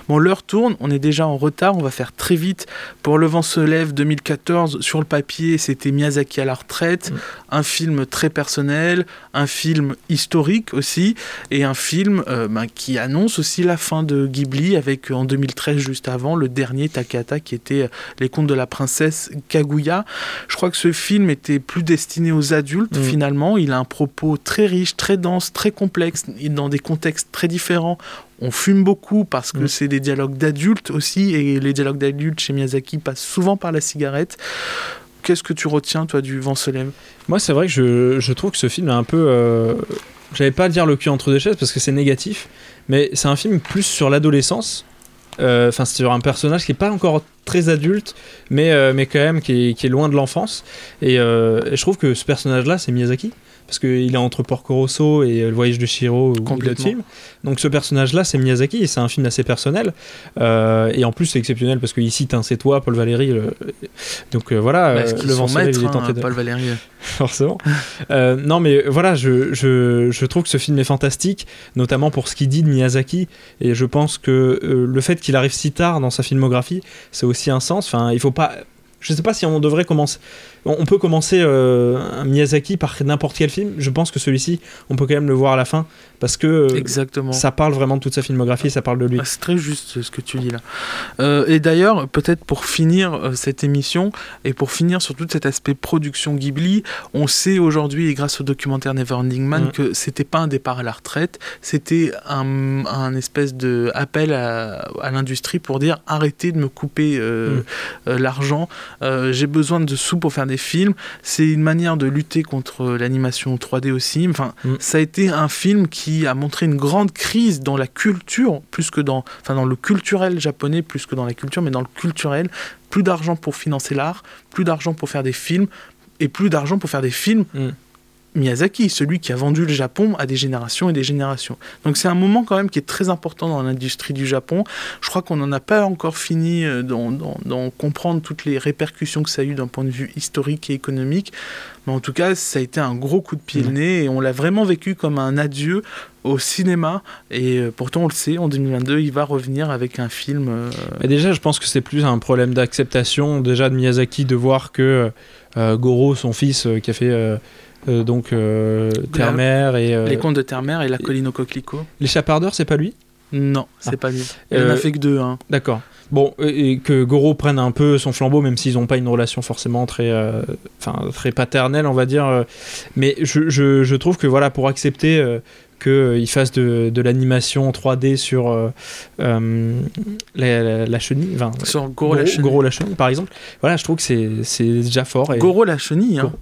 Bon, l'heure tourne, on est déjà en retard, on va faire très vite. Pour Le vent se lève 2014, sur le papier, c'était Miyazaki à la retraite, Mm. un film très personnel, un film historique aussi, et un film euh, ben, qui annonce aussi la fin de Ghibli avec en 2013 juste avant le dernier dernier, Takata, qui était Les contes de la princesse Kaguya. Je crois que ce film était plus destiné aux adultes Mm. finalement. Il a un propos très riche, très dense, très complexe, dans des contextes très différents. On fume beaucoup parce que Mm. c'est des dialogues d'adultes aussi, et les dialogues d'adultes chez Miyazaki passent souvent par la cigarette. Qu'est-ce que tu retiens, toi, du Vent se lève Moi, c'est vrai que je, je trouve que ce film est un peu. euh, J'allais pas dire le cul entre deux chaises parce que c'est négatif, mais c'est un film plus sur l'adolescence. Euh, Enfin, c'est sur un personnage qui est pas encore très adulte, mais, euh, mais quand même qui est, qui est loin de l'enfance. Et, euh, et je trouve que ce personnage-là, c'est Miyazaki. Parce qu'il est entre Porco Rosso et euh, Le Voyage de Shiro ou d'autres Complètement. films. Donc ce personnage-là, c'est Miyazaki et c'est un film assez personnel. Euh, et en plus, c'est exceptionnel parce qu'il cite un C'est toi, Paul Valéry. le- Donc euh, voilà, qu'ils le vent maîtres, il est hein, tenté de Paul Valéry. <laughs> forcément. Euh, non, mais voilà, je, je, je trouve que ce film est fantastique, notamment pour ce qu'il dit de Miyazaki. Et je pense que le fait qu'il arrive si tard dans sa filmographie, c'est aussi un sens. Enfin, il faut pas. Je sais pas si on devrait commencer. On peut commencer euh, un Miyazaki par n'importe quel film. Je pense que celui-ci, on peut quand même le voir à la fin parce que euh, Exactement. ça parle vraiment de toute sa filmographie, ça parle de lui. Ah, C'est très juste ce que tu dis là. Euh, et d'ailleurs, peut-être pour finir cette émission et pour finir sur tout cet aspect production Ghibli, on sait aujourd'hui, et grâce au documentaire Neverending Man, Mhm. que c'était pas un départ à la retraite, c'était un, un espèce de appel à, à l'industrie pour dire arrêtez de me couper euh, l'argent, j'ai besoin de sous pour faire des films. C'est une manière de lutter contre l'animation 3D aussi. Enfin, Mhm. ça a été un film qui a montré une grande crise dans la culture, plus que dans, enfin dans le culturel japonais, plus que dans la culture, mais dans le culturel. Plus d'argent pour financer l'art, plus d'argent pour faire des films, et plus d'argent pour faire des films. Mm. Miyazaki, celui qui a vendu le Japon à des générations et des générations. Donc c'est un moment quand même qui est très important dans l'industrie du Japon. Je crois qu'on n'en a pas encore fini euh, d'en comprendre toutes les répercussions que ça a eu d'un point de vue historique et économique. Mais en tout cas, ça a été un gros coup de pied le nez et on l'a vraiment vécu comme un adieu au cinéma. Et euh, pourtant, on le sait, en 2022, il va revenir avec un film. euh, Mais déjà, je pense que c'est plus un problème d'acceptation déjà de Miyazaki de voir que euh, Goro, son fils, euh, qui a fait euh, donc euh, Terre-Mère et euh, Les contes de Terre-Mère et La colline au coquelicot. les Chapardeurs, c'est pas lui? Non, c'est Ah. pas lui. Il en Euh, a fait que deux. Hein. D'accord. Bon, et que Goro prenne un peu son flambeau, même s'ils n'ont pas une relation forcément très, enfin, très paternelle, on va dire. Mais je, je, je trouve que voilà, pour accepter qu'il fasse de, de l'animation en 3D sur euh, euh, la, la- la chenille, enfin, Sur Goro, la chenille. Goro la chenille, par exemple, voilà, je trouve que c'est c'est déjà fort. Et... Goro la chenille. Hein. Goro.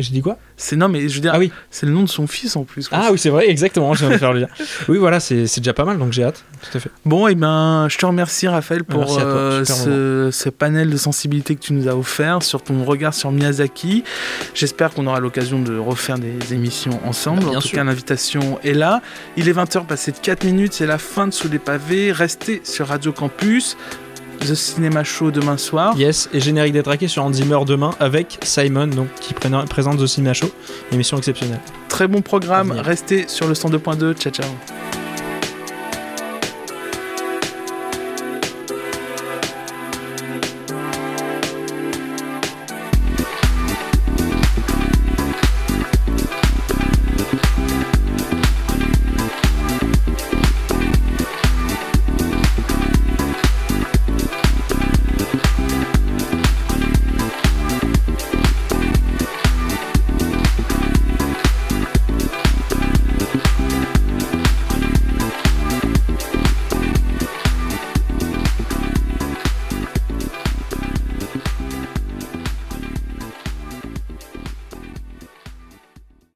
J'ai dit quoi C'est non, mais je veux dire, Ah oui. c'est le nom de son fils en plus. quoi. Ah oui, c'est vrai, exactement, je viens de faire le lien. <laughs> Oui, voilà, c'est c'est déjà pas mal, donc j'ai hâte, tout à fait. Bon, et ben, je te remercie Raphaël pour Merci euh, ce, ce panel de sensibilité que tu nous as offert sur ton regard sur Miyazaki. J'espère qu'on aura l'occasion de refaire des émissions ensemble. Bah, bien en tout sûr. cas, l'invitation est là. Il est 20h passé de 4 minutes, c'est la fin de Sous les pavés. Restez sur Radio Campus. The Cinema Show demain soir. Yes, et générique détraqué sur Zimmer demain avec Simon, donc, qui présente The Cinema Show, émission exceptionnelle. Très bon programme. Restez sur le 102.2. Ciao, ciao.